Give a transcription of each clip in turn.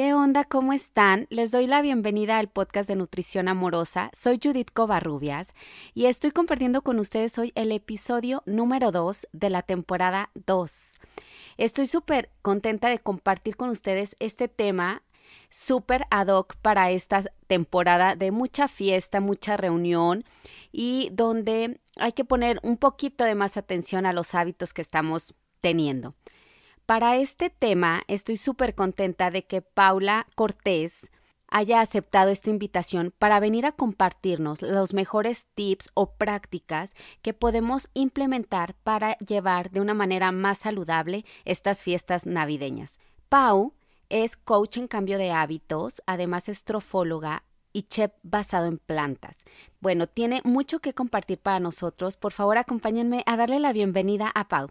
¿Qué onda? ¿Cómo están? Les doy la bienvenida al podcast de Nutrición Amorosa. Soy Judith Covarrubias y estoy compartiendo con ustedes hoy el episodio número 2 de la temporada 2. Estoy súper contenta de compartir con ustedes este tema súper ad hoc para esta temporada de mucha fiesta, mucha reunión y donde hay que poner un poquito de más atención a los hábitos que estamos teniendo. Para este tema estoy súper contenta de que Paula Cortés haya aceptado esta invitación para venir a compartirnos los mejores tips o prácticas que podemos implementar para llevar de una manera más saludable estas fiestas navideñas. Pau es coach en cambio de hábitos, además es trofóloga y chef basado en plantas. Bueno, tiene mucho que compartir para nosotros. Por favor, acompáñenme a darle la bienvenida a Pau.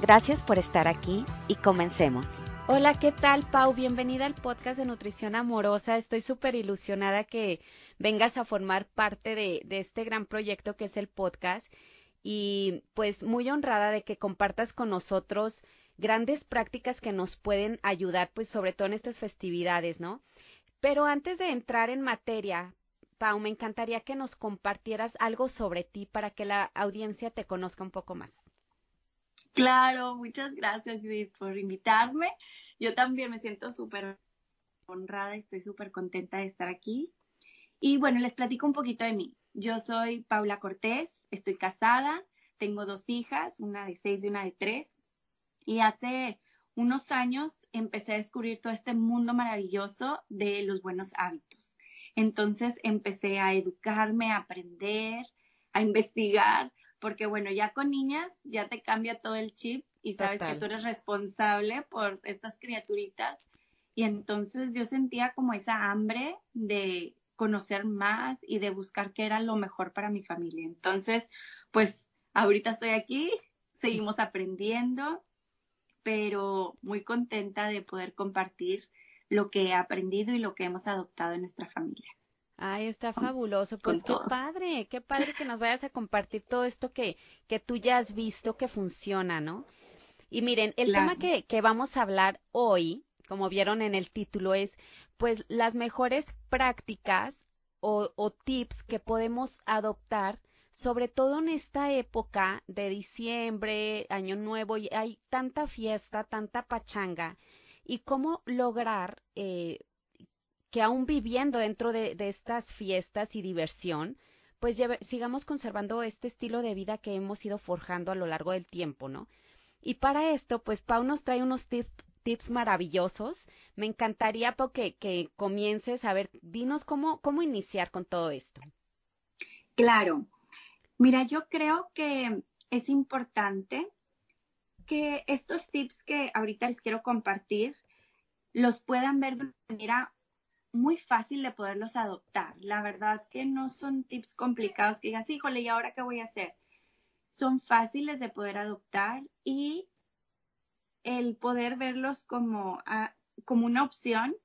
Gracias por estar aquí y comencemos. Hola, ¿qué tal, Pau? Bienvenida al podcast de Nutrición Amorosa. Estoy súper ilusionada que vengas a formar parte de, de, este gran proyecto que es el podcast y pues muy honrada de que compartas con nosotros grandes prácticas que nos pueden ayudar, pues sobre todo en estas festividades, ¿no? Pero antes de entrar en materia, Pau, me encantaría que nos compartieras algo sobre ti para que la audiencia te conozca un poco más. Claro, muchas gracias Judith por invitarme. Yo también me siento súper honrada y estoy súper contenta de estar aquí. Y bueno, les platico un poquito de mí. Yo soy Paula Cortés, estoy casada, tengo dos hijas, una de seis y una de tres. Y hace unos años empecé a descubrir todo este mundo maravilloso de los buenos hábitos. Entonces empecé a educarme, a aprender, a investigar porque bueno, ya con niñas ya te cambia todo el chip y sabes que tú eres responsable por estas criaturitas. Y entonces yo sentía como esa hambre de conocer más y de buscar qué era lo mejor para mi familia. Entonces, pues ahorita estoy aquí, seguimos aprendiendo, pero muy contenta de poder compartir lo que he aprendido y lo que hemos adoptado en nuestra familia. Ay, está fabuloso. Pues qué padre, qué padre que nos vayas a compartir todo esto que, que tú ya has visto que funciona, ¿no? Y miren, el tema que, que vamos a hablar hoy, como vieron en el título, es pues las mejores prácticas o, o tips que podemos adoptar, sobre todo en esta época de diciembre, año nuevo, y hay tanta fiesta, tanta pachanga, y cómo lograr eh, que aún viviendo dentro de, estas fiestas y diversión, pues sigamos conservando este estilo de vida que hemos ido forjando a lo largo del tiempo, ¿no? Y para esto, pues Pau nos trae unos tips, maravillosos. Me encantaría, Pau, que, que, comiences a ver, dinos cómo, cómo iniciar con todo esto. Claro. Mira, yo creo que es importante que estos tips que ahorita les quiero compartir los puedan ver de manera muy fácil de poderlos adoptar. La verdad que no son tips complicados que digas, híjole, ¿y ahora qué voy a hacer? Son fáciles de poder adoptar y el poder verlos como, ah, como una opción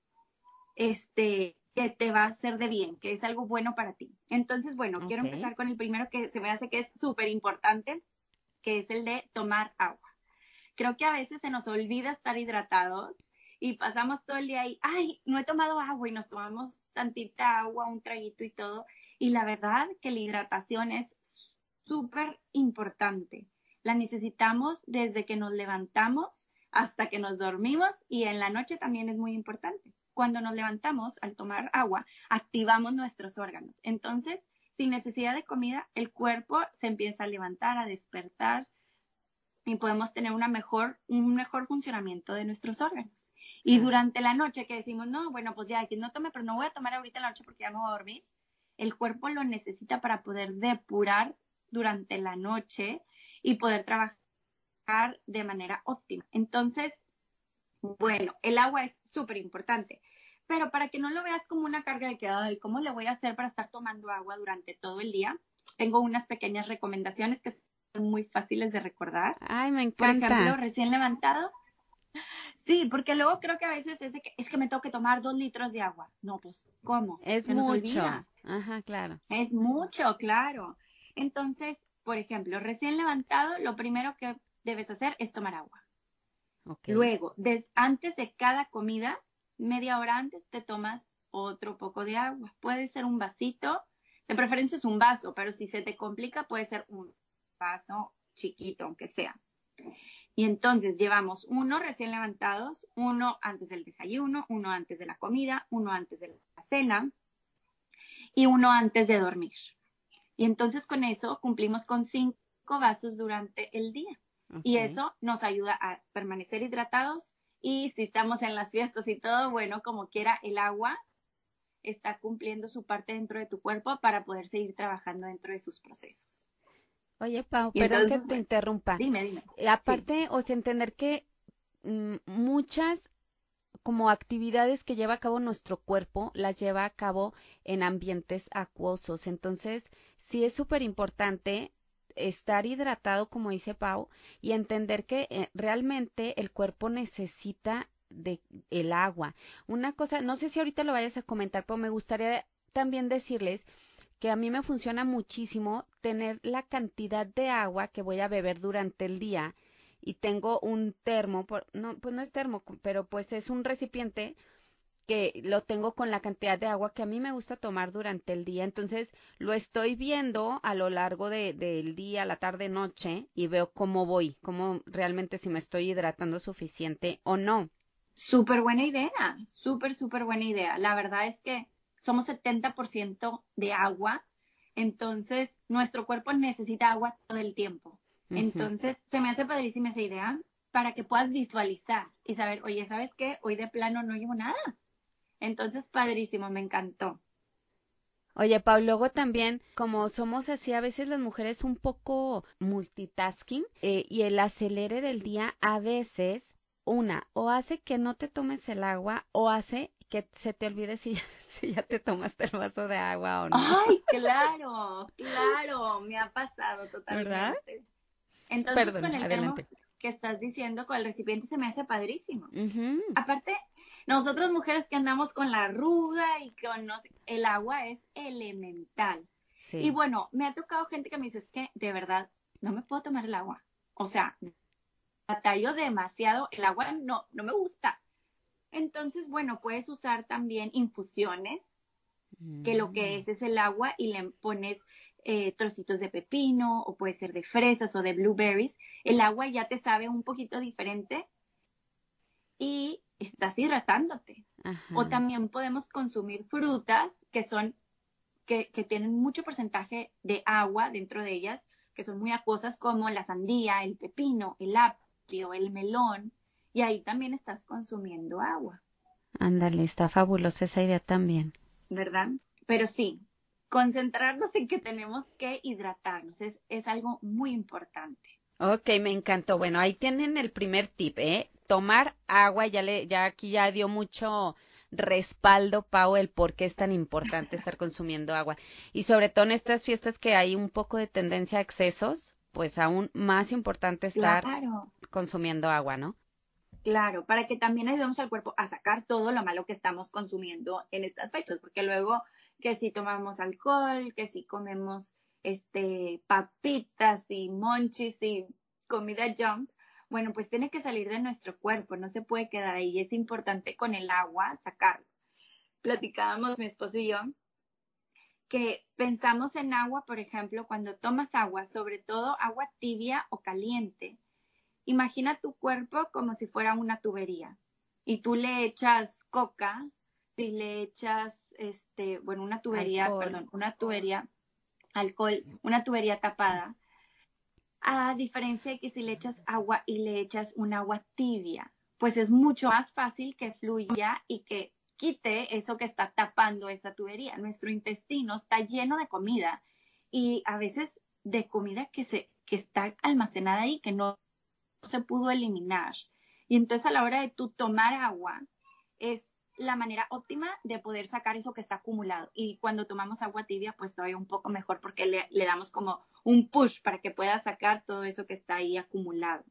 este, que te va a hacer de bien, que es algo bueno para ti. Entonces, bueno, quiero empezar con el primero que se me hace que es súper importante, que es el de tomar agua. Creo que a veces se nos olvida estar hidratados y pasamos todo el día ahí, ay, no he tomado agua y nos tomamos tantita agua, un traguito y todo. Y la verdad que la hidratación es súper importante. La necesitamos desde que nos levantamos hasta que nos dormimos y en la noche también es muy importante. Cuando nos levantamos al tomar agua, activamos nuestros órganos. Entonces, sin necesidad de comida, el cuerpo se empieza a levantar, a despertar y podemos tener una mejor, un mejor funcionamiento de nuestros órganos. Y durante la noche que decimos, no, bueno, pues ya, que no tome, pero no voy a tomar ahorita en la noche porque ya me voy a dormir, el cuerpo lo necesita para poder depurar durante la noche y poder trabajar de manera óptima. Entonces, Bueno, el agua es súper importante, pero para que no lo veas como una carga de que, ay, ¿cómo le voy a hacer para estar tomando agua durante todo el día? Tengo unas pequeñas recomendaciones que son muy fáciles de recordar. Ay, me encanta. Por ejemplo, recién levantado. Sí, porque luego creo que a veces es de que, es que me tengo que tomar dos litros de agua. No, pues, ¿cómo? Es mucho. Ajá, claro. Es mucho, claro. Entonces, por ejemplo, recién levantado, lo primero que debes hacer es tomar agua. Luego, antes de cada comida, media hora antes, te tomas otro poco de agua. Puede ser un vasito, de preferencia es un vaso, pero si se te complica, puede ser un vaso chiquito, aunque sea. Y entonces llevamos uno recién levantados, uno antes del desayuno, uno antes de la comida, uno antes de la cena y uno antes de dormir. Y entonces con eso cumplimos con cinco vasos durante el día. Y eso nos ayuda a permanecer hidratados y si estamos en las fiestas y todo, bueno, como quiera, el agua está cumpliendo su parte dentro de tu cuerpo para poder seguir trabajando dentro de sus procesos. Oye, Pau, perdón que te interrumpa. Dime, dime. Eh, aparte, o sea, entender que mm, muchas como actividades que lleva a cabo nuestro cuerpo las lleva a cabo en ambientes acuosos. Entonces, sí es súper importante estar hidratado, como dice Pau, y entender que eh, realmente el cuerpo necesita de el agua. Una cosa, no sé si ahorita lo vayas a comentar, pero me gustaría también decirles que a mí me funciona muchísimo tener la cantidad de agua que voy a beber durante el día y tengo un termo, no, pues no es termo, pero pues es un recipiente que lo tengo con la cantidad de agua que a mí me gusta tomar durante el día. Entonces lo estoy viendo a lo largo del de, día, la tarde, noche y veo cómo voy, cómo realmente si me estoy hidratando suficiente o no. Súper buena idea, súper, súper buena idea. La verdad es que somos 70% de agua, entonces nuestro cuerpo necesita agua todo el tiempo. Entonces se me hace padrísima esa idea para que puedas visualizar y saber, oye, ¿sabes qué? Hoy de plano no llevo nada entonces, padrísimo, me encantó. Oye, Pablo, luego también, como somos así a veces las mujeres un poco multitasking eh, y el acelere del día a veces, una, o hace que no te tomes el agua o hace que se te olvide si, si ya te tomaste el vaso de agua o no. Ay, claro, claro, me ha pasado totalmente. ¿Verdad? Entonces, con el termo que estás diciendo, con el recipiente se me hace padrísimo. Aparte, nosotros mujeres que andamos con la arruga y con el agua es elemental. Y bueno, me ha tocado gente que me dice, es que de verdad no me puedo tomar el agua. O sea, batallo demasiado, el agua no, no me gusta. Entonces, bueno, puedes usar también infusiones, que lo que mm. es es el agua y le pones eh, trocitos de pepino o puede ser de fresas o de blueberries. El agua ya te sabe un poquito diferente y estás hidratándote. O también podemos consumir frutas que son, que, que, tienen mucho porcentaje de agua dentro de ellas, que son muy acuosas como la sandía, el pepino, el apio, el melón, y ahí también estás consumiendo agua. Ándale, está fabulosa esa idea también. ¿Verdad? Pero sí, concentrarnos en que tenemos que hidratarnos es, es algo muy importante. Ok, me encantó. Bueno, ahí tienen el primer tip, ¿eh? tomar agua, ya le, ya aquí ya dio mucho respaldo, Pau, el por qué es tan importante estar consumiendo agua. Y sobre todo en estas fiestas que hay un poco de tendencia a excesos, pues aún más importante estar consumiendo agua, ¿no? Claro, para que también ayudemos al cuerpo a sacar todo lo malo que estamos consumiendo en estas fechas, porque luego que si tomamos alcohol, que si comemos este papitas y monchis y comida junk, bueno, pues tiene que salir de nuestro cuerpo, no se puede quedar ahí. Es importante con el agua sacarlo. Platicábamos mi esposo y yo que pensamos en agua, por ejemplo, cuando tomas agua, sobre todo agua tibia o caliente. Imagina tu cuerpo como si fuera una tubería y tú le echas coca, si le echas, este, bueno, una tubería, perdón, una tubería, alcohol, una tubería tapada, a diferencia de que si le echas agua y le echas un agua tibia, pues es mucho más fácil que fluya y que quite eso que está tapando esa tubería. Nuestro intestino está lleno de comida y a veces de comida que, se, que está almacenada ahí, que no se pudo eliminar. Y entonces a la hora de tú tomar agua, es la manera óptima de poder sacar eso que está acumulado. Y cuando tomamos agua tibia, pues todavía un poco mejor porque le, le damos como un push para que pueda sacar todo eso que está ahí acumulado.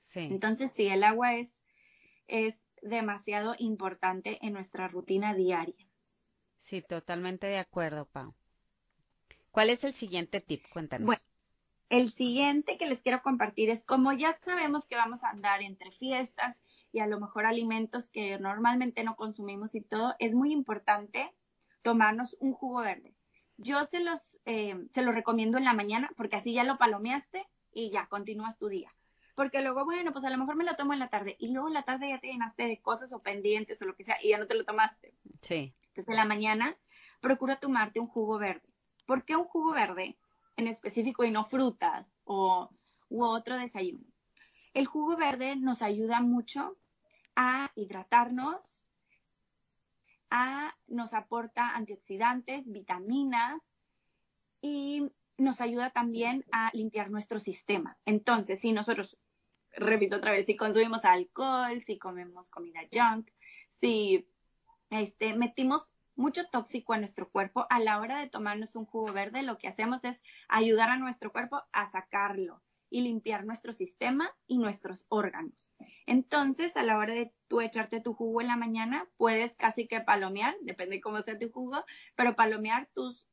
Sí. Entonces, sí, el agua es, es demasiado importante en nuestra rutina diaria. Sí, totalmente de acuerdo, Pau. ¿Cuál es el siguiente tip? Cuéntanos. Bueno, el siguiente que les quiero compartir es como ya sabemos que vamos a andar entre fiestas y a lo mejor alimentos que normalmente no consumimos y todo, es muy importante tomarnos un jugo verde. Yo se los, eh, se los recomiendo en la mañana porque así ya lo palomeaste y ya continúas tu día. Porque luego, bueno, pues a lo mejor me lo tomo en la tarde y luego en la tarde ya te llenaste de cosas o pendientes o lo que sea y ya no te lo tomaste. Sí. Entonces en la mañana procura tomarte un jugo verde. ¿Por qué un jugo verde en específico y no frutas o u otro desayuno? El jugo verde nos ayuda mucho a hidratarnos, a, nos aporta antioxidantes, vitaminas y nos ayuda también a limpiar nuestro sistema. Entonces, si nosotros, repito otra vez, si consumimos alcohol, si comemos comida junk, si este, metimos mucho tóxico a nuestro cuerpo, a la hora de tomarnos un jugo verde, lo que hacemos es ayudar a nuestro cuerpo a sacarlo y limpiar nuestro sistema y nuestros órganos. Entonces, a la hora de tú echarte tu jugo en la mañana, puedes casi que palomear, depende cómo sea tu jugo, pero palomear tus,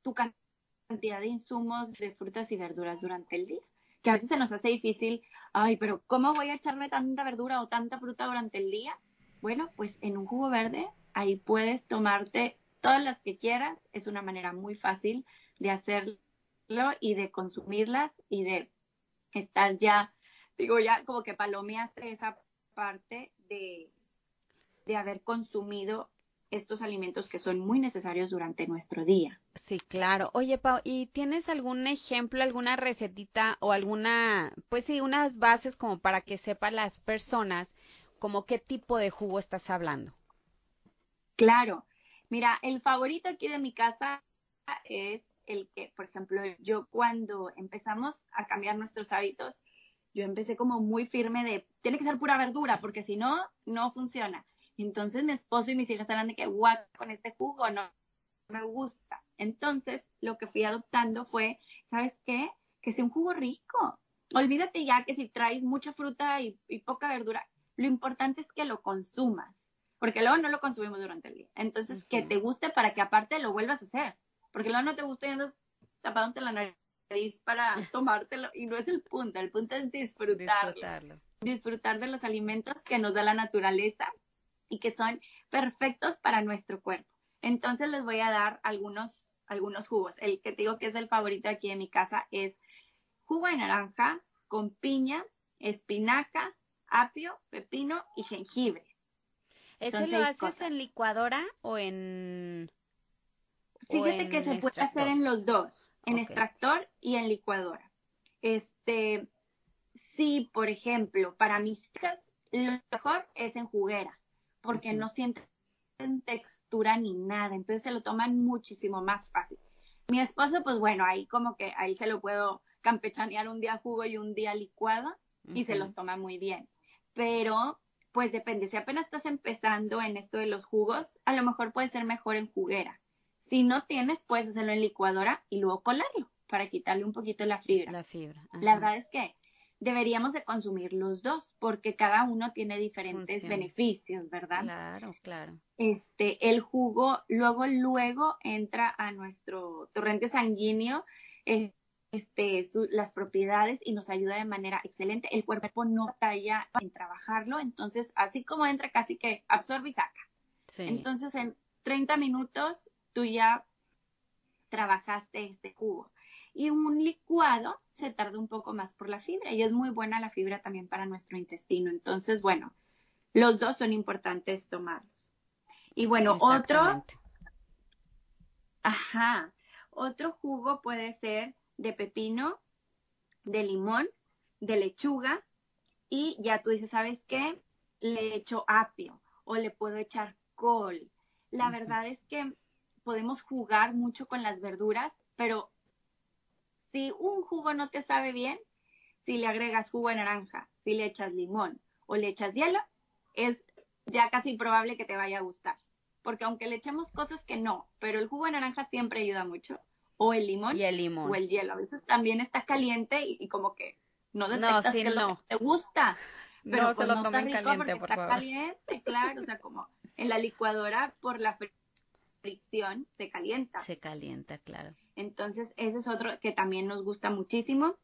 tu cantidad de insumos de frutas y verduras durante el día. Que a veces se nos hace difícil, ay, pero ¿cómo voy a echarme tanta verdura o tanta fruta durante el día? Bueno, pues en un jugo verde, ahí puedes tomarte todas las que quieras. Es una manera muy fácil de hacerlo y de consumirlas y de estar ya, digo, ya como que palomeaste esa parte de, de haber consumido estos alimentos que son muy necesarios durante nuestro día. Sí, claro. Oye, Pau, ¿y tienes algún ejemplo, alguna recetita o alguna, pues sí, unas bases como para que sepan las personas como qué tipo de jugo estás hablando? Claro. Mira, el favorito aquí de mi casa es el que, por ejemplo, yo cuando empezamos a cambiar nuestros hábitos, yo empecé como muy firme de, tiene que ser pura verdura, porque si no, no funciona. Entonces mi esposo y mis hijas eran de que, guau, con este jugo no me gusta. Entonces lo que fui adoptando fue, ¿sabes qué? Que sea un jugo rico. Olvídate ya que si traes mucha fruta y, poca verdura, lo importante es que lo consumas, porque luego no lo consumimos durante el día. Entonces, que te guste para que aparte lo vuelvas a hacer porque luego no te gusta y andas tapándote la nariz para tomártelo y no es el punto, el punto es disfrutarlo, disfrutar de los alimentos que nos da la naturaleza y que son perfectos para nuestro cuerpo. Entonces les voy a dar algunos, algunos jugos. El que te digo que es el favorito aquí en mi casa es jugo de naranja con piña, espinaca, apio, pepino y jengibre. ¿Eso lo haces en licuadora o en Fíjate que se puede hacer en los dos, en extractor y en licuadora. Este, sí, por ejemplo, para mis hijas, lo mejor es en juguera, porque no sienten textura ni nada, entonces se lo toman muchísimo más fácil. Mi esposo, pues bueno, ahí como que ahí se lo puedo campechanear un día jugo y un día licuado y se los toma muy bien. Pero, pues depende, si apenas estás empezando en esto de los jugos, a lo mejor puede ser mejor en juguera. Si no tienes, puedes hacerlo en licuadora y luego colarlo para quitarle un poquito la fibra. La fibra. La verdad es que deberíamos de consumir los dos porque cada uno tiene diferentes beneficios, ¿verdad? Claro, claro. Este, el jugo luego, luego entra a nuestro torrente sanguíneo, eh, este, las propiedades y nos ayuda de manera excelente. El cuerpo no talla en trabajarlo, entonces así como entra casi que absorbe y saca. Sí. Entonces en 30 minutos tú ya trabajaste este jugo. Y un licuado se tarda un poco más por la fibra y es muy buena la fibra también para nuestro intestino. Entonces, bueno, los dos son importantes tomarlos. Y bueno, otro, ajá, otro jugo puede ser de pepino, de limón, de lechuga y ya tú dices, ¿sabes qué? Le echo apio o le puedo echar col. La verdad es que podemos jugar mucho con las verduras, pero si un jugo no te sabe bien, si le agregas jugo de naranja, si le echas limón o le echas hielo, es ya casi improbable que te vaya a gustar. Porque aunque le echemos cosas que no, pero el jugo de naranja siempre ayuda mucho. O el limón. Y el limón. O el hielo. A veces también está caliente y, como que no detectas que no. te gusta. Pero no se lo tomen caliente, por está caliente, claro. O sea, como en la licuadora por la fricción se calienta. Se calienta, claro. Entonces, ese es otro que también nos gusta muchísimo.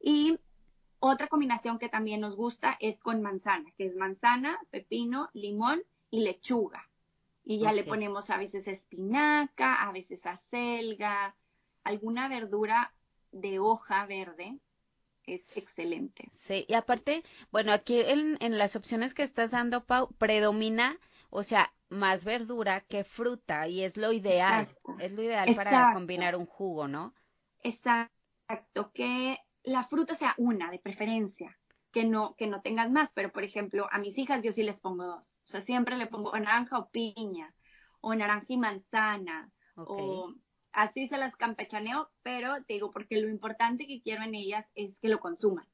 Y otra combinación que también nos gusta es con manzana, que es manzana, pepino, limón y lechuga. Y ya le ponemos a veces espinaca, a veces acelga, alguna verdura de hoja verde. Es excelente. Sí, y aparte, bueno, aquí en, en las opciones que estás dando, Pau, predomina, o sea, más verdura que fruta y es lo ideal. Es lo ideal para combinar un jugo, ¿no? Exacto, que la fruta sea una, de preferencia, que no, que no tengas más, pero por ejemplo, a mis hijas yo sí les pongo dos. O sea, siempre le pongo naranja o piña, o naranja y manzana, o así se las campechaneo, pero te digo, porque lo importante que quiero en ellas es que lo consuman.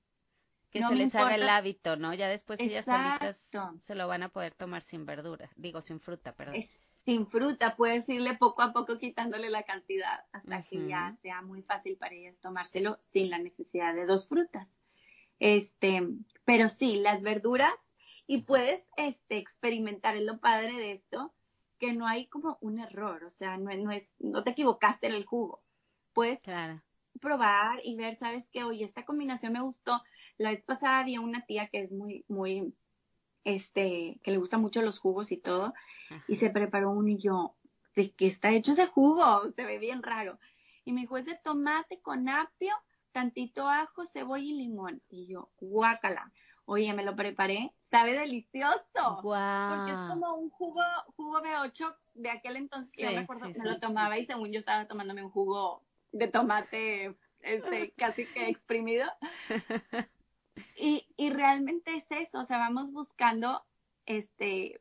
Que se les haga el hábito, ¿no? Ya después ellas solitas se lo van a poder tomar sin verdura, digo, sin fruta, perdón sin fruta, puedes irle poco a poco quitándole la cantidad hasta que ya sea muy fácil para ellas tomárselo sin la necesidad de dos frutas. Este, pero sí, las verduras y puedes este experimentar, es lo padre de esto, que no hay como un error, o sea, no, no es no te equivocaste en el jugo. Puedes probar y ver, sabes que oye, esta combinación me gustó. La vez pasada había una tía que es muy muy este, que le gustan mucho los jugos y todo, y se preparó uno y yo, ¿de qué está hecho ese jugo? Se ve bien raro. Y me dijo, es de tomate con apio, tantito ajo, cebolla y limón. Y yo, guácala. Oye, me lo preparé, sabe delicioso. Porque es como un jugo, jugo B8 de aquel entonces yo me acuerdo me lo tomaba y según yo estaba tomándome un jugo de tomate este, casi que exprimido. Y, y realmente es eso, o sea, vamos buscando este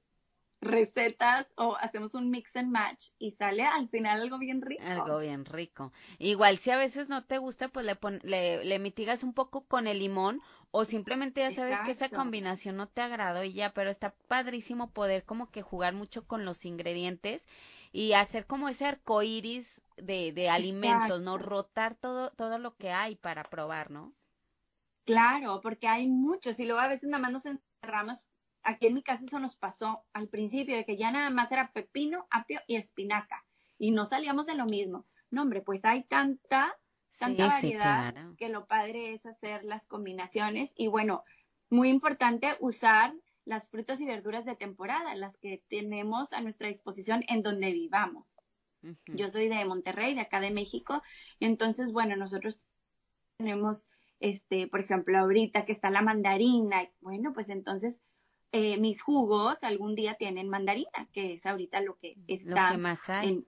recetas o hacemos un mix and match y sale al final algo bien rico. Algo bien rico. Igual si a veces no te gusta, pues le, le, le, mitigas un poco con el limón o simplemente ya sabes que esa combinación no te agradó y ya, pero está padrísimo poder como que jugar mucho con los ingredientes y hacer como ese arco iris de, de alimentos, ¿no? Rotar todo, todo lo que hay para probar, ¿no? Claro, porque hay muchos y luego a veces nada más nos encerramos. Aquí en mi casa eso nos pasó al principio, de que ya nada más era pepino, apio y espinaca y no salíamos de lo mismo. No, hombre, pues hay tanta, tanta variedad que lo padre es hacer las combinaciones y bueno, muy importante usar las frutas y verduras de temporada, las que tenemos a nuestra disposición en donde vivamos. Yo soy de Monterrey, de acá de México, y entonces, bueno, nosotros tenemos este, por ejemplo, ahorita que está la mandarina, bueno, pues entonces eh, mis jugos algún día tienen mandarina, que es ahorita lo que está. Lo que más hay.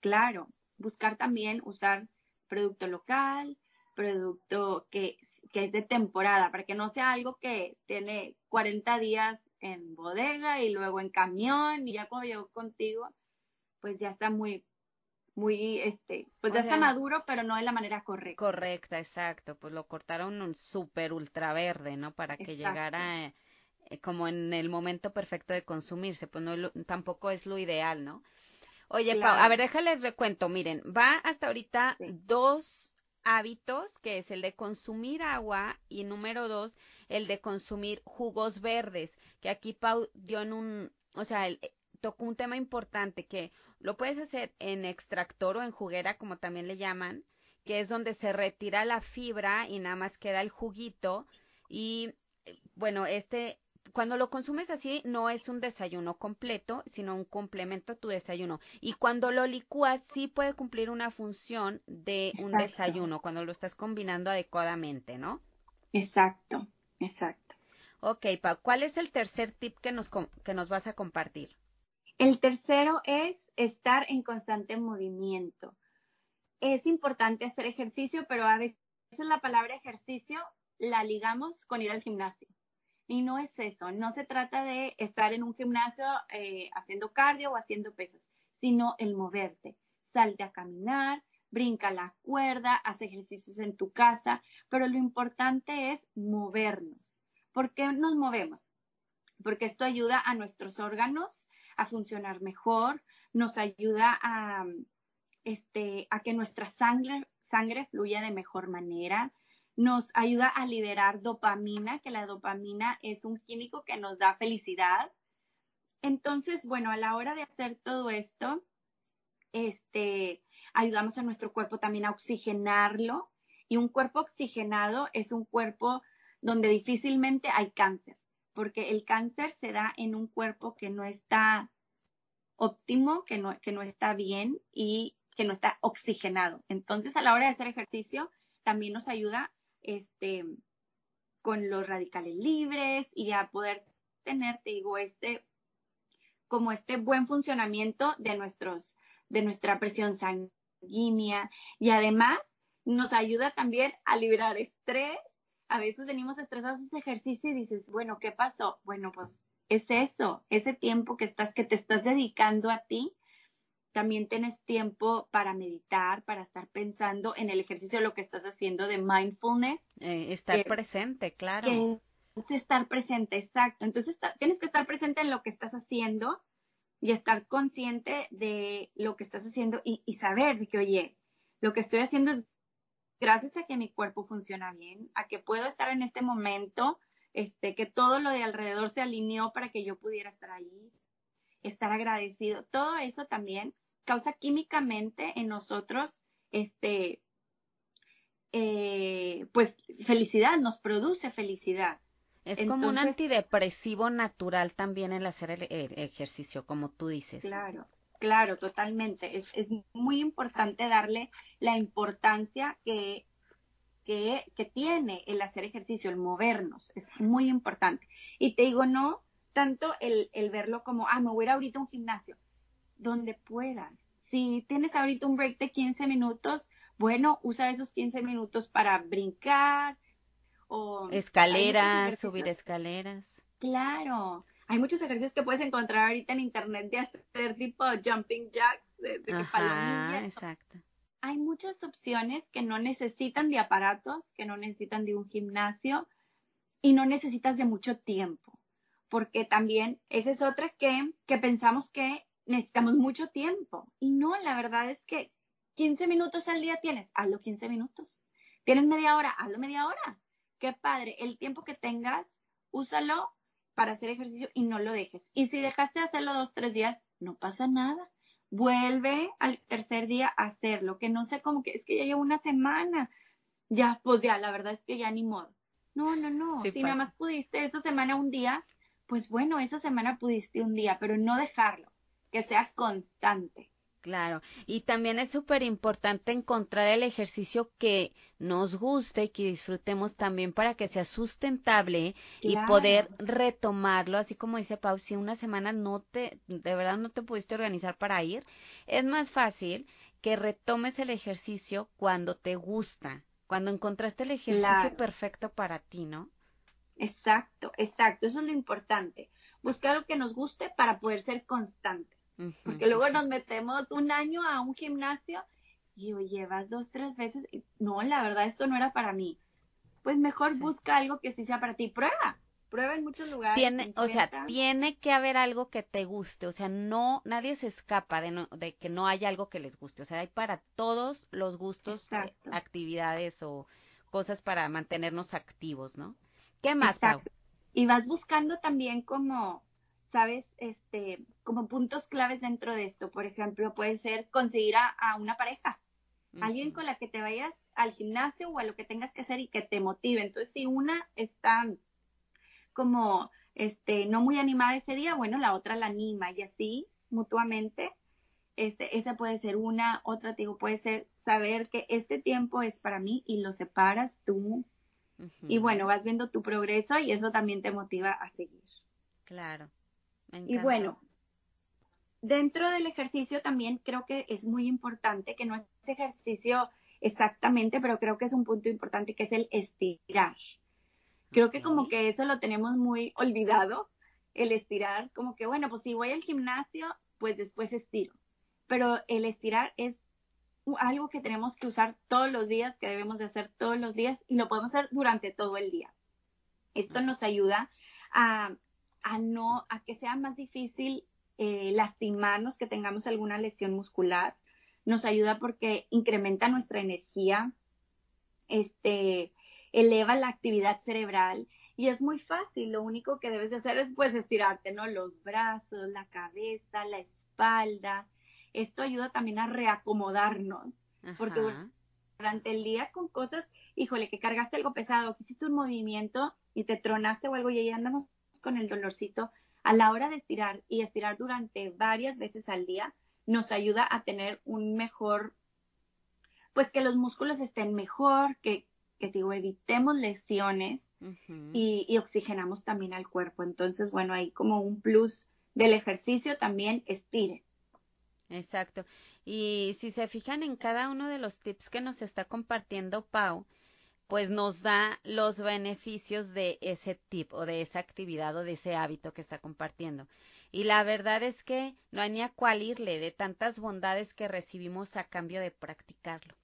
claro, buscar también usar producto local, producto que, que es de temporada, para que no sea algo que tiene 40 días en bodega y luego en camión y ya cuando llegó contigo, pues ya está muy muy, este, pues ya está maduro, pero no de la manera correcta. Correcta, exacto. Pues lo cortaron un súper ultra verde, ¿no? Para que llegara eh, como en el momento perfecto de consumirse. Pues no, tampoco es lo ideal, ¿no? Oye, Pau, a ver, déjales recuento. Miren, va hasta ahorita dos hábitos, que es el de consumir agua y número dos, el de consumir jugos verdes, que aquí Pau dio en un, o sea, el, tocó un tema importante que lo puedes hacer en extractor o en juguera, como también le llaman, que es donde se retira la fibra y nada más queda el juguito. Y bueno, este, cuando lo consumes así, no es un desayuno completo, sino un complemento a tu desayuno. Y cuando lo licúas, sí puede cumplir una función de un desayuno, cuando lo estás combinando adecuadamente, ¿no? Exacto, exacto. Ok, Pau, ¿cuál es el tercer tip que nos, que nos vas a compartir? El tercero es estar en constante movimiento. Es importante hacer ejercicio, pero a veces la palabra ejercicio la ligamos con ir al gimnasio. Y no es eso, no se trata de estar en un gimnasio eh, haciendo cardio o haciendo pesas, sino el moverte. Salte a caminar, brinca la cuerda, haz ejercicios en tu casa, pero lo importante es movernos, ¿Por qué nos movemos? Porque esto ayuda a nuestros órganos a funcionar mejor, nos ayuda a, este, a que nuestra sangre, sangre fluya de mejor manera, nos ayuda a liberar dopamina, que la dopamina es un químico que nos da felicidad. Entonces, bueno, a la hora de hacer todo esto, este, ayudamos a nuestro cuerpo también a oxigenarlo. Y un cuerpo oxigenado es un cuerpo donde difícilmente hay cáncer, porque el cáncer se da en un cuerpo que no está óptimo, que no, que no está bien y que no está oxigenado. Entonces, a la hora de hacer ejercicio, también nos ayuda este, con los radicales libres y a poder tener, te digo, este, como este buen funcionamiento de nuestros, de nuestra presión sanguínea y además nos ayuda también a liberar estrés. A veces venimos estresados ese ejercicio y dices, bueno, ¿qué pasó? Bueno, pues es eso, ese tiempo que estás, que te estás dedicando a ti también tienes tiempo para meditar, para estar pensando en el ejercicio, lo que estás haciendo de mindfulness. Eh, estar presente, claro. Es estar presente, exacto. Entonces tienes que estar presente en lo que estás haciendo y estar consciente de lo que estás haciendo y, y saber de que, oye, lo que estoy haciendo es gracias a que mi cuerpo funciona bien, a que puedo estar en este momento, este, que todo lo de alrededor se alineó para que yo pudiera estar ahí, estar agradecido. Todo eso también causa químicamente en nosotros, este, eh, pues felicidad, nos produce felicidad. Es como un antidepresivo natural también el hacer el, ejercicio, como tú dices. Claro, claro, totalmente. Es, es muy importante darle la importancia que, que, que, tiene el hacer ejercicio, el movernos. Es muy importante. Y te digo, no tanto el, el verlo como, ah, me voy a ir ahorita a un gimnasio donde puedas. Si tienes ahorita un break de 15 minutos, bueno, usa esos 15 minutos para brincar o... Escaleras, subir escaleras. Claro. Hay muchos ejercicios que puedes encontrar ahorita en internet de hacer tipo jumping jacks, de, de Ajá, exacto. Hay muchas opciones que no necesitan de aparatos, que no necesitan de un gimnasio y no necesitas de mucho tiempo. Porque también esa es otra que, que pensamos que necesitamos mucho tiempo. Y no, la verdad es que 15 minutos al día tienes, hazlo 15 minutos. Tienes media hora, hazlo media hora. Qué padre. El tiempo que tengas, úsalo para hacer ejercicio y no lo dejes. Y si dejaste de hacerlo dos, tres días, no pasa nada. Vuelve al tercer día a hacerlo, que no sé cómo que es que ya llevo una semana. Ya, pues ya, la verdad es que ya ni modo. No, no, no. si nada más pudiste esa semana un día, pues bueno, esa semana pudiste un día, pero no dejarlo que sea constante. Claro, y también es súper importante encontrar el ejercicio que nos guste y que disfrutemos también para que sea sustentable y poder retomarlo, así como dice Pau, si una semana no te, de verdad no te pudiste organizar para ir, es más fácil que retomes el ejercicio cuando te gusta, cuando encontraste el ejercicio perfecto para ti, ¿no? Exacto, exacto, eso es lo importante, buscar lo que nos guste para poder ser Porque luego nos metemos un año a un gimnasio y llevas dos, tres veces. no, la verdad, esto no era para mí. Pues mejor busca algo que sí sea para ti. Prueba. Prueba en muchos lugares. Tiene, o sea, tiene que haber algo que te guste. O sea, no, nadie se escapa de, no, de que no haya algo que les guste. O sea, hay para todos los gustos, eh, actividades o cosas para mantenernos activos, ¿no? ¿Qué más, Pau? Y vas buscando también como ¿sabes? Este, como puntos claves dentro de esto. Por ejemplo, puede ser conseguir a, una pareja, alguien con la que te vayas al gimnasio o a lo que tengas que hacer y que te motive. Entonces, si una está como, este, no muy animada ese día, bueno, la otra la anima y así mutuamente. Este, esa puede ser una, otra, digo, puede ser saber que este tiempo es para mí y lo separas tú. Y bueno, vas viendo tu progreso y eso también te motiva a seguir. Claro. Y bueno, dentro del ejercicio también creo que es muy importante, que no es ejercicio exactamente, pero creo que es un punto importante, que es el estirar. Creo que como que eso lo tenemos muy olvidado, el estirar, como que bueno, pues si voy al gimnasio, pues después estiro. Pero el estirar es algo que tenemos que usar todos los días, que debemos de hacer todos los días y lo podemos hacer durante todo el día. Esto nos ayuda a, no, a que sea más difícil eh, lastimarnos, que tengamos alguna lesión muscular. Nos ayuda porque incrementa nuestra energía, este, eleva la actividad cerebral y es muy fácil. Lo único que debes de hacer es pues estirarte, ¿no? Los brazos, la cabeza, la espalda. Esto ayuda también a reacomodarnos, porque durante el día con cosas, híjole, que cargaste algo pesado, que hiciste un movimiento y te tronaste o algo y ahí andamos con el dolorcito. A la hora de estirar y estirar durante varias veces al día, nos ayuda a tener un mejor, pues que los músculos estén mejor, que, que digo, evitemos lesiones y, y, oxigenamos también al cuerpo. Entonces, bueno, ahí como un plus del ejercicio también estire. Exacto. Y si se fijan en cada uno de los tips que nos está compartiendo Pau, pues nos da los beneficios de ese tip o de esa actividad o de ese hábito que está compartiendo. Y la verdad es que no hay ni a cuál irle de tantas bondades que recibimos a cambio de practicarlo.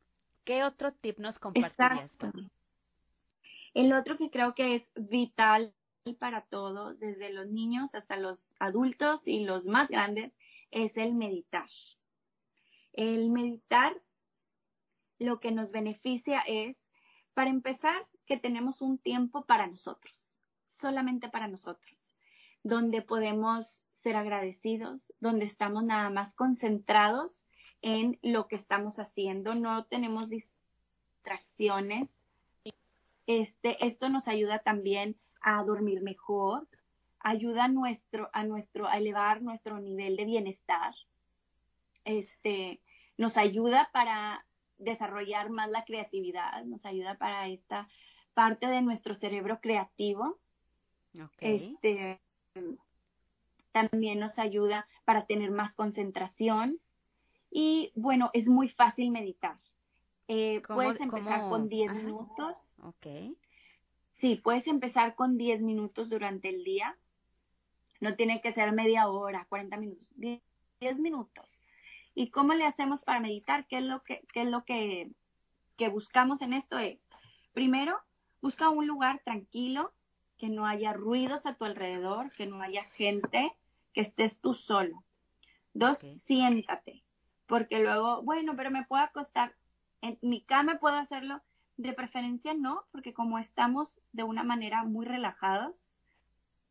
¿Qué otro tip nos compartirías? El otro que creo que es vital para todos, desde los niños hasta los adultos y los más grandes, es el meditar. El meditar lo que nos beneficia es, para empezar, que tenemos un tiempo para nosotros, solamente para nosotros, donde podemos ser agradecidos, donde estamos nada más concentrados en lo que estamos haciendo, no tenemos distracciones. Este, esto nos ayuda también a dormir mejor, ayuda a nuestro, a nuestro, a elevar nuestro nivel de bienestar. Este, nos ayuda para desarrollar más la creatividad, nos ayuda para esta parte de nuestro cerebro creativo. Este, también nos ayuda para tener más concentración. Y bueno, es muy fácil meditar. Eh, puedes empezar con 10 minutos. Ok. Sí, puedes empezar con 10 minutos durante el día. No tiene que ser media hora, 40 minutos, 10, minutos. ¿Y cómo le hacemos para meditar? ¿Qué es lo que, qué es lo que, que buscamos en esto? Es, primero, busca un lugar tranquilo, que no haya ruidos a tu alrededor, que no haya gente, que estés tú solo. Dos, siéntate, porque luego, bueno, pero me puedo acostar, en mi cama puedo hacerlo, de preferencia no, porque como estamos de una manera muy relajados,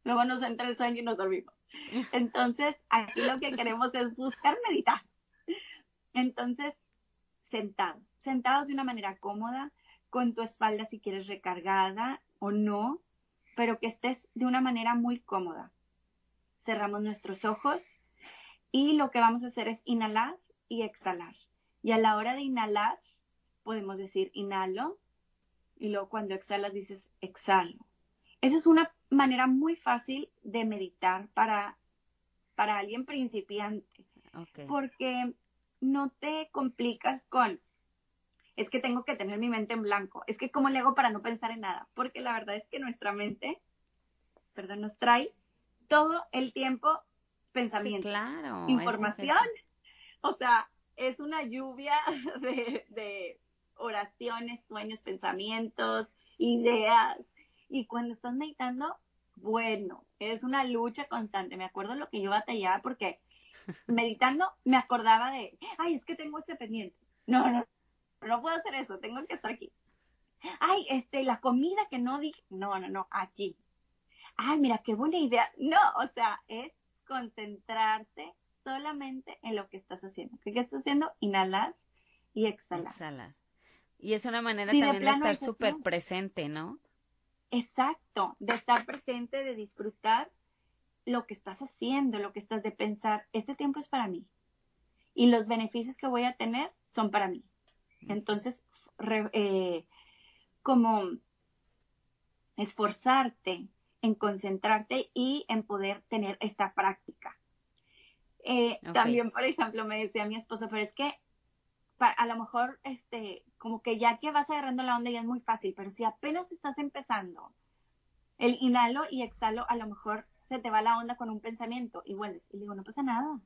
luego nos entra el sueño y nos dormimos. Entonces, aquí lo que queremos es buscar meditar. Entonces, sentados, sentados de una manera cómoda, con tu espalda si quieres recargada o no, pero que estés de una manera muy cómoda. Cerramos nuestros ojos y lo que vamos a hacer es inhalar y exhalar. Y a la hora de inhalar, podemos decir inhalo y luego cuando exhalas dices exhalo. Esa es una manera muy fácil de meditar para, para alguien principiante. Porque no te complicas con, es que tengo que tener mi mente en blanco, es que cómo le hago para no pensar en nada, porque la verdad es que nuestra mente, perdón, nos trae todo el tiempo pensamiento, claro, información. O sea, es una lluvia de, oraciones, sueños, pensamientos, ideas. Y cuando estás meditando, bueno, es una lucha constante. Me acuerdo lo que yo batallaba porque meditando me acordaba de, ay, es que tengo este pendiente. No, no, no puedo hacer eso, tengo que estar aquí. Ay, este, la comida que no dije, no, no, no, aquí. Ay, mira, qué buena idea. No, o sea, es concentrarte solamente en lo que estás haciendo. ¿Qué estás haciendo? Inhalar y exhalar. Exhalar. Y es una manera también de, estar súper presente, ¿no? Exacto, de estar presente, de disfrutar lo que estás haciendo, lo que estás de pensar, este tiempo es para mí. Y los beneficios que voy a tener son para mí. Entonces, eh, como esforzarte en concentrarte y en poder tener esta práctica. Eh, también, por ejemplo, me decía mi esposo, pero es que a lo mejor, este, como que ya que vas agarrando la onda ya es muy fácil, pero si apenas estás empezando, el inhalo y exhalo, a lo mejor se te va la onda con un pensamiento y vuelves. Y digo, no pasa nada.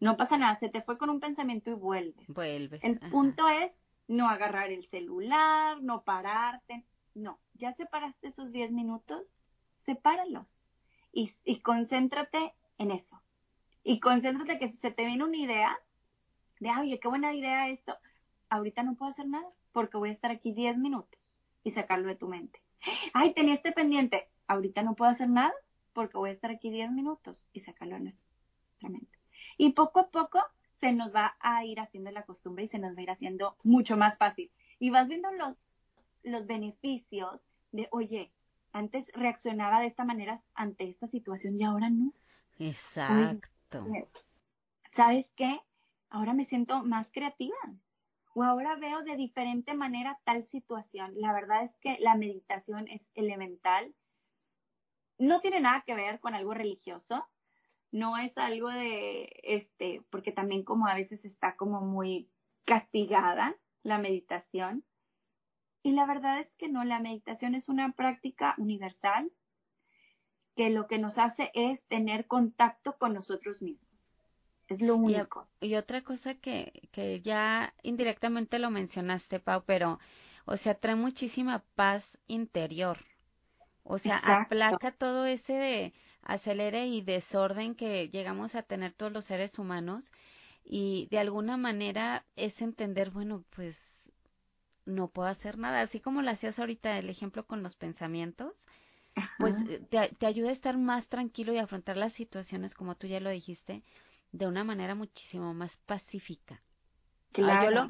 No pasa nada, se te fue con un pensamiento y vuelves. Vuelves. El punto es no agarrar el celular, no pararte, no, ya separaste esos 10 minutos, sepáralos y, y concéntrate en eso. Y concéntrate que si se te viene una idea, de, oye, qué buena idea esto, ahorita no puedo hacer nada porque voy a estar aquí 10 minutos y sacarlo de tu mente. Ay, tenía este pendiente, ahorita no puedo hacer nada porque voy a estar aquí 10 minutos y sacarlo de nuestra mente. Y poco a poco se nos va a ir haciendo la costumbre y se nos va a ir haciendo mucho más fácil. Y vas viendo los, los beneficios de, oye, antes reaccionaba de esta manera ante esta situación y ahora no. Exacto. ¿Sabes qué? Ahora me siento más creativa. O ahora veo de diferente manera tal situación. La verdad es que la meditación es elemental. No tiene nada que ver con algo religioso. No es algo de, este, porque también como a veces está como muy castigada la meditación. Y la verdad es que no, la meditación es una práctica universal que lo que nos hace es tener contacto con nosotros mismos. Es lo único. Y, otra cosa que, que ya indirectamente lo mencionaste, Pau, pero, o sea, trae muchísima paz interior. O sea, aplaca todo ese de acelere y desorden que llegamos a tener todos los seres humanos y de alguna manera es entender, bueno, pues no puedo hacer nada, así como lo hacías ahorita el ejemplo con los pensamientos, pues te, te, ayuda a estar más tranquilo y afrontar las situaciones, como tú ya lo dijiste, de una manera muchísimo más pacífica. Claro.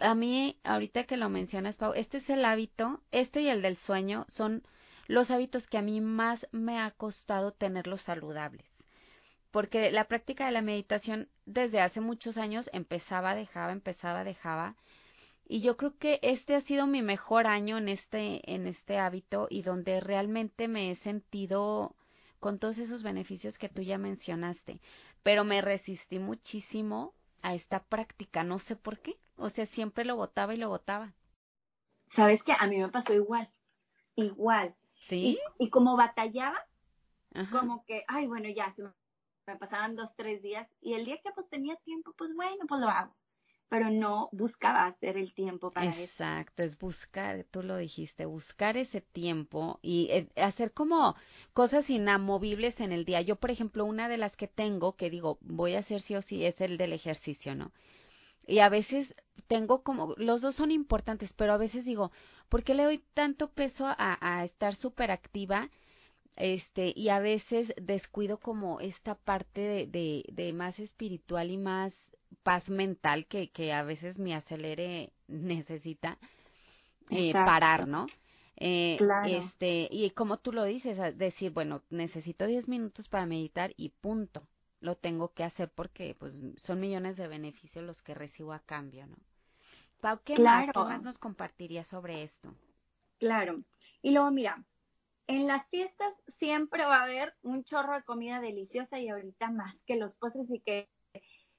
a mí, ahorita que lo mencionas, Pau, este es el hábito, este y el del sueño son los hábitos que a mí más me ha costado tenerlos saludables. Porque la práctica de la meditación desde hace muchos años empezaba, dejaba, empezaba, dejaba. Y yo creo que este ha sido mi mejor año en este, en este hábito y donde realmente me he sentido con todos esos beneficios que tú ya mencionaste pero me resistí muchísimo a esta práctica, no sé por qué, o sea, siempre lo votaba y lo votaba. ¿Sabes qué? A mí me pasó igual, igual. ¿Sí? Y, como batallaba, como que, ay, bueno, ya, se me pasaban dos, tres días, y el día que pues tenía tiempo, pues bueno, pues lo hago pero no buscaba hacer el tiempo para eso. Exacto, es buscar, tú lo dijiste, buscar ese tiempo y eh, hacer como cosas inamovibles en el día. Yo, por ejemplo, una de las que tengo, que digo, voy a hacer sí o sí, es el del ejercicio, ¿no? Y a veces tengo como, los dos son importantes, pero a veces digo, ¿por qué le doy tanto peso a, a estar súper activa? Este, y a veces descuido como esta parte de, de, de más espiritual y más paz mental que, que a veces mi acelere necesita eh, parar, ¿no? Eh, Este, y como tú lo dices, decir, bueno, necesito 10 minutos para meditar y punto. Lo tengo que hacer porque pues son millones de beneficios los que recibo a cambio, ¿no? Pau, ¿qué más? ¿Qué más nos compartiría sobre esto? Claro. Y luego, mira, en las fiestas siempre va a haber un chorro de comida deliciosa y ahorita más que los postres y que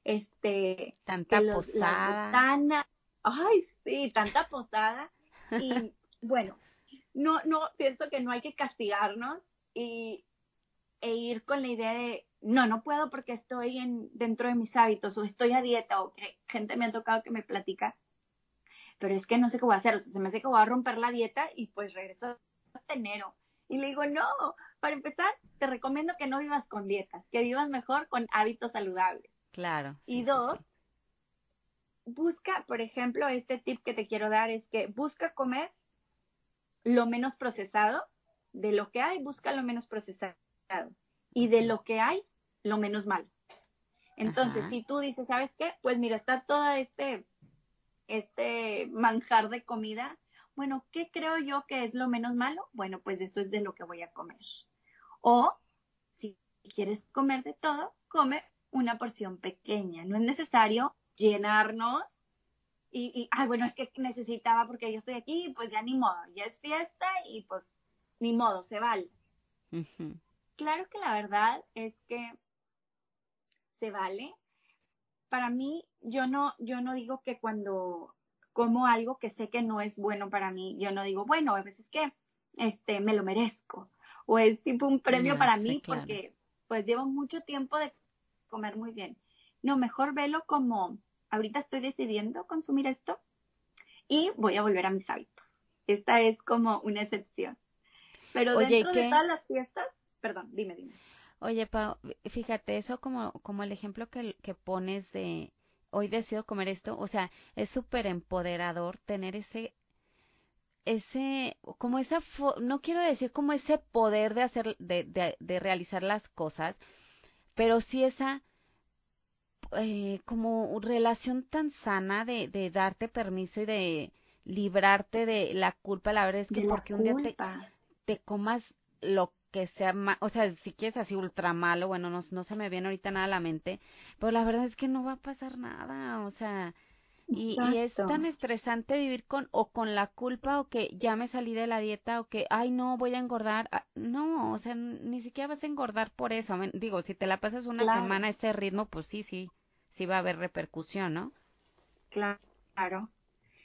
este tanta posada ay sí tanta posada y bueno no no pienso que no hay que castigarnos y e ir con la idea de no no puedo porque estoy en dentro de mis hábitos o estoy a dieta o que gente me ha tocado que me platica pero es que no sé qué voy a hacer o sea se me hace que voy a romper la dieta y pues regreso hasta enero y le digo no para empezar te recomiendo que no vivas con dietas que vivas mejor con hábitos saludables Claro. y dos, busca, por ejemplo, este tip que te quiero dar es que busca comer lo menos procesado, de lo que hay, busca lo menos procesado. Y de lo que hay, lo menos malo. Entonces, si tú dices, ¿sabes qué? Pues mira, está todo este, este manjar de comida. Bueno, ¿qué creo yo que es lo menos malo? Bueno, pues eso es de lo que voy a comer. O si quieres comer de todo, come una porción pequeña. No es necesario llenarnos y, y, ay, bueno, es que necesitaba porque yo estoy aquí, pues ya ni modo, ya es fiesta y pues ni modo, se vale. Claro que la verdad es que se vale. Para mí, yo no, yo no digo que cuando como algo que sé que no es bueno para mí, yo no digo, bueno, a veces que este, me lo merezco. O es tipo un premio para mí porque pues llevo mucho tiempo de comer muy bien. No, mejor velo como, ahorita estoy decidiendo consumir esto y voy a volver a mis hábitos. esta es como una excepción. Pero dentro de todas las fiestas, perdón, dime, dime. Oye, Pau, fíjate, eso como, como el ejemplo que, que pones de hoy decido comer esto, o sea, es súper empoderador tener ese, ese, como esa, no quiero decir como ese poder de hacer, de, de, de realizar las cosas, pero sí esa, eh, como relación tan sana de, de darte permiso y de librarte de la culpa, la verdad es que porque un día te, te, comas lo que sea, o sea, si quieres así ultra malo, bueno, no, no se me viene ahorita nada a la mente, pero la verdad es que no va a pasar nada, o sea, y, y, es tan estresante vivir con o con la culpa o que ya me salí de la dieta o que, ay, no, voy a engordar. Ah, no, o sea, ni siquiera vas a engordar por eso. Digo, si te la pasas una semana a ese ritmo, pues sí, sí, sí va a haber repercusión, ¿no? Claro,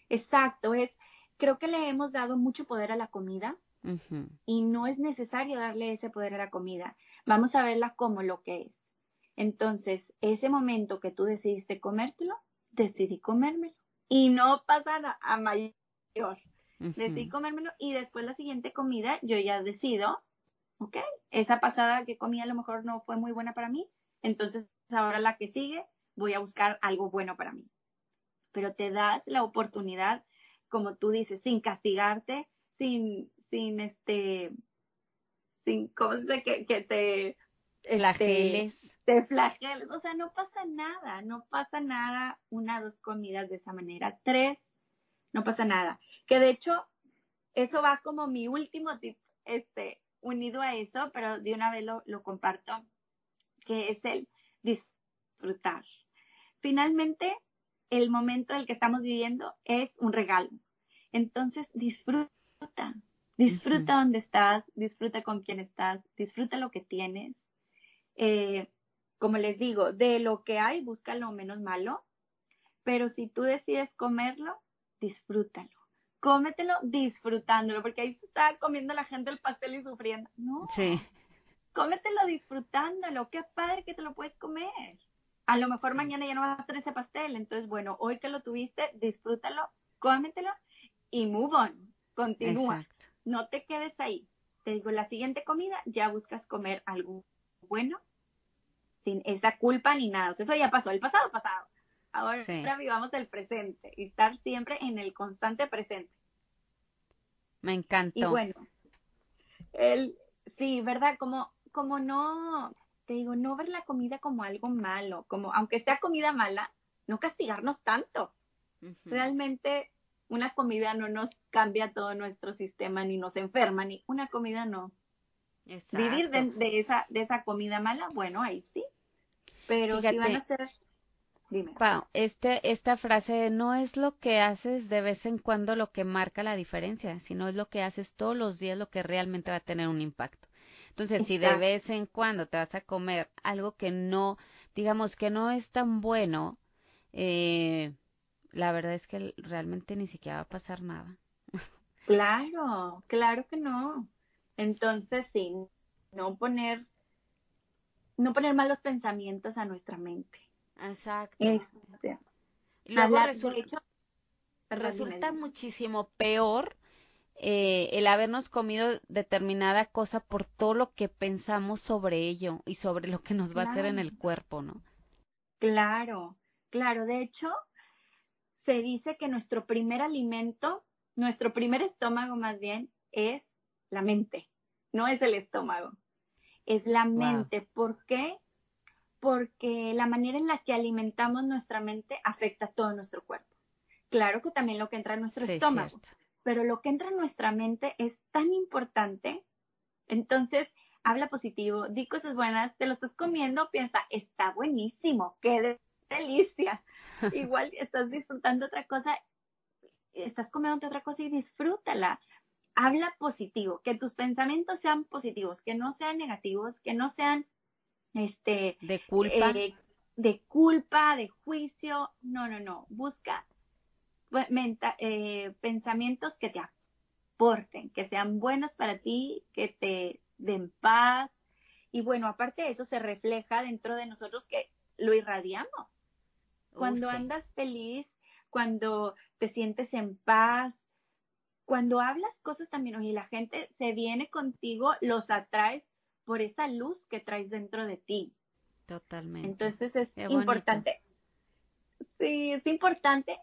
exacto. Es, creo que le hemos dado mucho poder a la comida y no es necesario darle ese poder a la comida. Vamos a verla como lo que es. Entonces, ese momento que tú decidiste comértelo, decidí comérmelo. Y no pasar a, mayor. Decidí comérmelo y después la siguiente comida yo ya decido, ok, esa pasada que comí a lo mejor no fue muy buena para mí, entonces ahora la que sigue voy a buscar algo bueno para mí. Pero te das la oportunidad, como tú dices, sin castigarte, sin, sin este, sin, ¿cómo se Que, que te... Flageles. Este, te flageles. O sea, no pasa nada, no pasa nada una, dos comidas de esa manera. Tres, no pasa nada. Que de hecho, eso va como mi último tip, este, unido a eso, pero de una vez lo, lo comparto, que es el disfrutar. Finalmente, el momento en el que estamos viviendo es un regalo. Entonces, disfruta, disfruta donde estás, disfruta con quién estás, disfruta lo que tienes. Eh, como les digo, de lo que hay, busca lo menos malo, pero si tú decides comerlo, disfrútalo. Cómetelo disfrutándolo, porque ahí se está comiendo la gente el pastel y sufriendo. No. Sí. Cómetelo disfrutándolo. Qué padre que te lo puedes comer. A lo mejor mañana ya no vas a tener ese pastel. Entonces, bueno, hoy que lo tuviste, disfrútalo, cómetelo y move on. Continúa. No te quedes ahí. Te digo, la siguiente comida ya buscas comer algo bueno sin esa culpa ni nada. eso ya pasó, el pasado pasado. Ahora vivamos el presente y estar siempre en el constante presente. Me encantó. Y bueno, el, sí, ¿verdad? Como, como no, te digo, no ver la comida como algo malo, como aunque sea comida mala, no castigarnos tanto. Realmente una comida no nos cambia todo nuestro sistema, ni nos enferma, ni una comida no. Vivir de, esa, de esa comida mala, bueno, ahí sí. Pero si van a ser... Dime. este, esta frase no es lo que haces de vez en cuando lo que marca la diferencia, sino es lo que haces todos los días lo que realmente va a tener un impacto. Entonces, si de vez en cuando te vas a comer algo que no, digamos que no es tan bueno, eh, la verdad es que realmente ni siquiera va a pasar nada. Claro, claro que no. Entonces, sí, no poner, no poner malos pensamientos a nuestra mente. Exacto. Este, Luego resulta, resulta muchísimo peor eh, el habernos comido determinada cosa por todo lo que pensamos sobre ello y sobre lo que nos va a hacer en el cuerpo, ¿no? Claro, claro. De hecho, se dice que nuestro primer alimento, nuestro primer estómago más bien, es la mente, no es el estómago, es la mente. ¿Por qué? Porque la manera en la que alimentamos nuestra mente afecta a todo nuestro cuerpo. Claro que también lo que entra en nuestro estómago, pero lo que entra en nuestra mente es tan importante. Entonces, habla positivo, di cosas buenas, te lo estás comiendo, piensa, está buenísimo, qué delicia. Igual estás disfrutando otra cosa, estás comiendo otra cosa y disfrútala. Habla positivo, que tus pensamientos sean positivos, que no sean negativos, que no sean este de culpa, eh, de culpa, de juicio, no, no, no, busca eh, pensamientos que te aporten, que sean buenos para ti, que te den paz. Y bueno, aparte de eso se refleja dentro de nosotros que lo irradiamos. Cuando andas feliz, cuando te sientes en paz, cuando hablas cosas también, oye, la gente se viene contigo, los atraes por esa luz que traes dentro de ti. Totalmente. Entonces es importante. Sí, es importante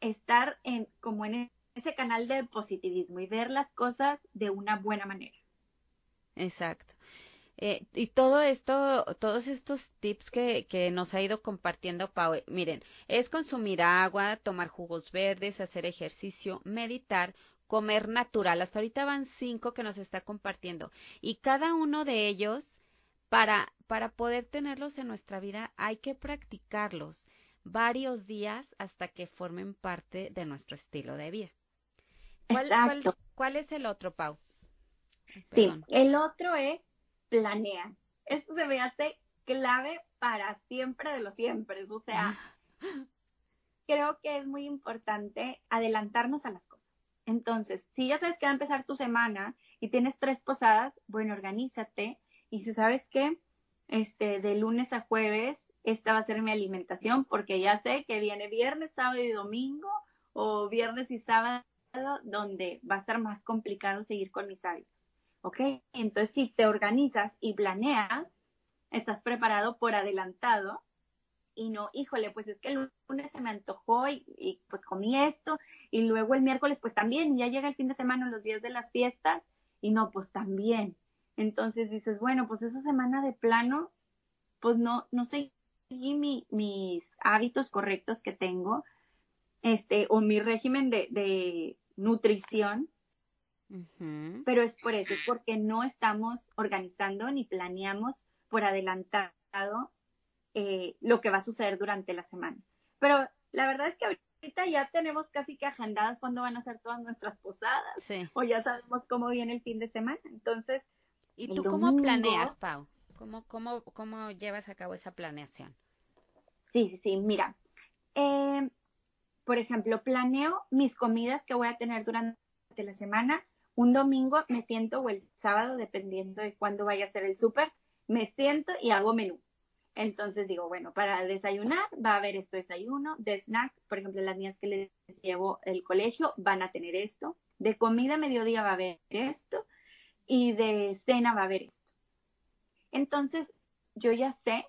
estar en como en ese canal de positivismo y ver las cosas de una buena manera. Exacto. Eh, y todo esto, todos estos tips que, que nos ha ido compartiendo Pau, miren, es consumir agua, tomar jugos verdes, hacer ejercicio, meditar, comer natural. Hasta ahorita van cinco que nos está compartiendo. Y cada uno de ellos, para, para poder tenerlos en nuestra vida, hay que practicarlos varios días hasta que formen parte de nuestro estilo de vida. ¿Cuál, cuál, es el otro, Pau? Sí, el otro es planea. Esto se me hace clave para siempre de los siempre. O sea, creo que es muy importante adelantarnos a las cosas. Entonces, si ya sabes que va a empezar tu semana y tienes tres posadas, bueno, organízate. Y si sabes que este, de lunes a jueves, esta va a ser mi alimentación, porque ya sé que viene viernes, sábado y domingo, o viernes y sábado, donde va a estar más complicado seguir con mis hábitos. ¿Ok? Entonces, si te organizas y planeas, estás preparado por adelantado y no, híjole, pues es que el lunes se me antojó y, pues comí esto y luego el miércoles pues también, ya llega el fin de semana, los días de las fiestas y no, pues también. Entonces dices, bueno, pues esa semana de plano, pues no, no seguí mis hábitos correctos que tengo, este, o mi régimen de, de nutrición, pero es por eso, es porque no estamos organizando ni planeamos por adelantado eh, lo que va a suceder durante la semana. Pero la verdad es que ahorita ya tenemos casi que agendadas cuándo van a ser todas nuestras posadas, o ya sabemos cómo viene el fin de semana. Entonces, ¿y tú cómo planeas, Pau? ¿Cómo, cómo, ¿Cómo llevas a cabo esa planeación? Sí, sí, sí, mira. Eh, por ejemplo, planeo mis comidas que voy a tener durante la semana un domingo me siento o el sábado, dependiendo de cuándo vaya a ser el súper, me siento y hago menú. Entonces digo, bueno, para desayunar va a haber esto desayuno, de snack, por ejemplo, las niñas que les llevo el colegio van a tener esto, de comida mediodía va a haber esto y de cena va a haber esto. Entonces, yo ya sé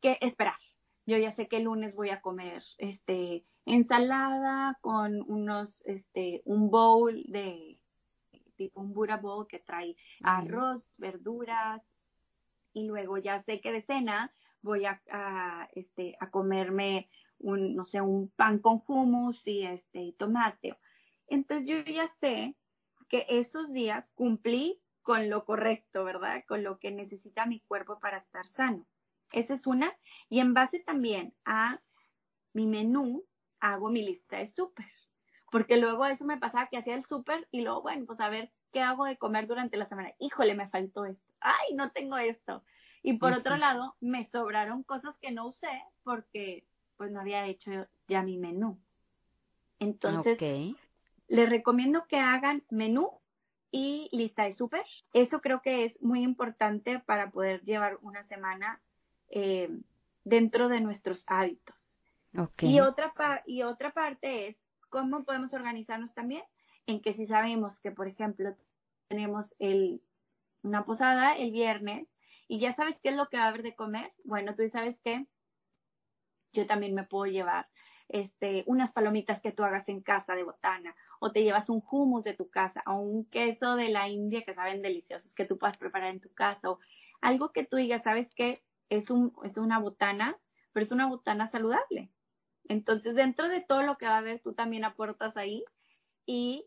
qué esperar. Yo ya sé que el lunes voy a comer este ensalada con unos este un bowl de tipo un Buddha Bowl que trae arroz, verduras, y luego ya sé que de cena voy a, este, a comerme un, no sé, un pan con hummus y este, tomate. Entonces yo ya sé que esos días cumplí con lo correcto, ¿verdad? Con lo que necesita mi cuerpo para estar sano. Esa es una. Y en base también a mi menú, hago mi lista de súper porque luego eso me pasaba que hacía el súper y luego, bueno, pues a ver qué hago de comer durante la semana. Híjole, me faltó esto. Ay, no tengo esto. Y por otro lado, me sobraron cosas que no usé porque pues no había hecho ya mi menú. Entonces, les recomiendo que hagan menú y lista de súper. Eso creo que es muy importante para poder llevar una semana eh, dentro de nuestros hábitos. Y, otra y otra parte es ¿Cómo podemos organizarnos también? En que si sabemos que, por ejemplo, tenemos el, una posada el viernes y ya sabes qué es lo que va a haber de comer, bueno, tú sabes que yo también me puedo llevar este, unas palomitas que tú hagas en casa de botana, o te llevas un hummus de tu casa, o un queso de la India que saben deliciosos que tú puedas preparar en tu casa, o algo que tú digas, sabes que es, un, es una botana, pero es una botana saludable. Entonces, dentro de todo lo que va a haber, tú también aportas ahí y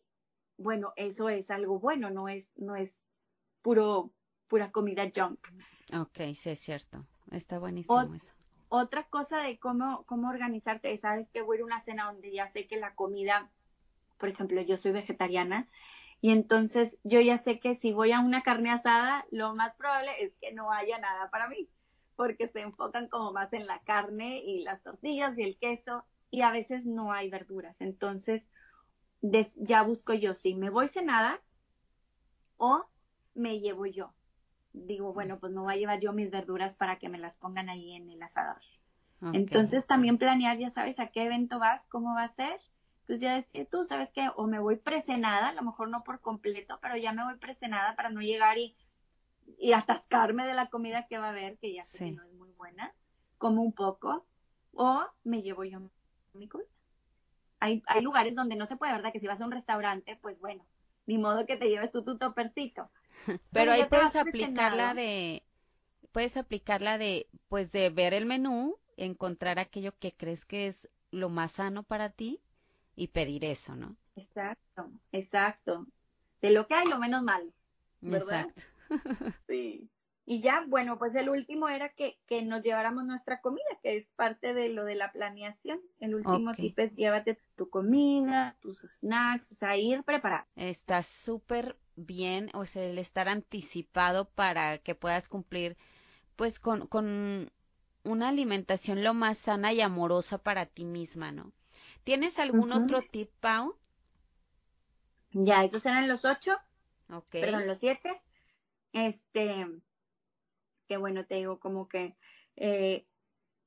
bueno, eso es algo bueno, no es, no es puro, pura comida junk. Ok, sí es cierto. Está buenísimo eso. Otra cosa de cómo, cómo organizarte, sabes que voy a ir a una cena donde ya sé que la comida, por ejemplo, yo soy vegetariana, y entonces yo ya sé que si voy a una carne asada, lo más probable es que no haya nada para mí porque se enfocan como más en la carne y las tortillas y el queso y a veces no hay verduras. Entonces, ya busco yo si me voy cenada o me llevo yo. Digo, bueno, pues no voy a llevar yo mis verduras para que me las pongan ahí en el asador. Entonces también planear, ya sabes a qué evento vas, cómo va a ser. pues ya decir, tú sabes que o me voy presenada, a lo mejor no por completo, pero ya me voy presenada para no llegar y, y atascarme de la comida que va a haber, que ya sé que no es muy buena, como un poco, o me llevo yo mi comida. Hay, hay lugares donde no se puede, ¿verdad? Que si vas a un restaurante, pues bueno, ni modo que te lleves tú tu topercito. Pero, ahí puedes aplicarla de, puedes aplicarla de, pues de ver el menú, encontrar aquello que crees que es lo más sano para ti y pedir eso, ¿no? Exacto, exacto. De lo que hay, lo menos malo. Exacto. sí. Y ya, bueno, pues el último era que, que, nos lleváramos nuestra comida, que es parte de lo de la planeación. El último tip es llévate tu comida, tus snacks, o sea, ir preparado. Está súper bien, o sea, el estar anticipado para que puedas cumplir, pues, con, con una alimentación lo más sana y amorosa para ti misma, ¿no? ¿Tienes algún otro tip, Pau? Ya, esos eran los ocho. Ok. Perdón, los siete. Este, que bueno, te digo como que eh,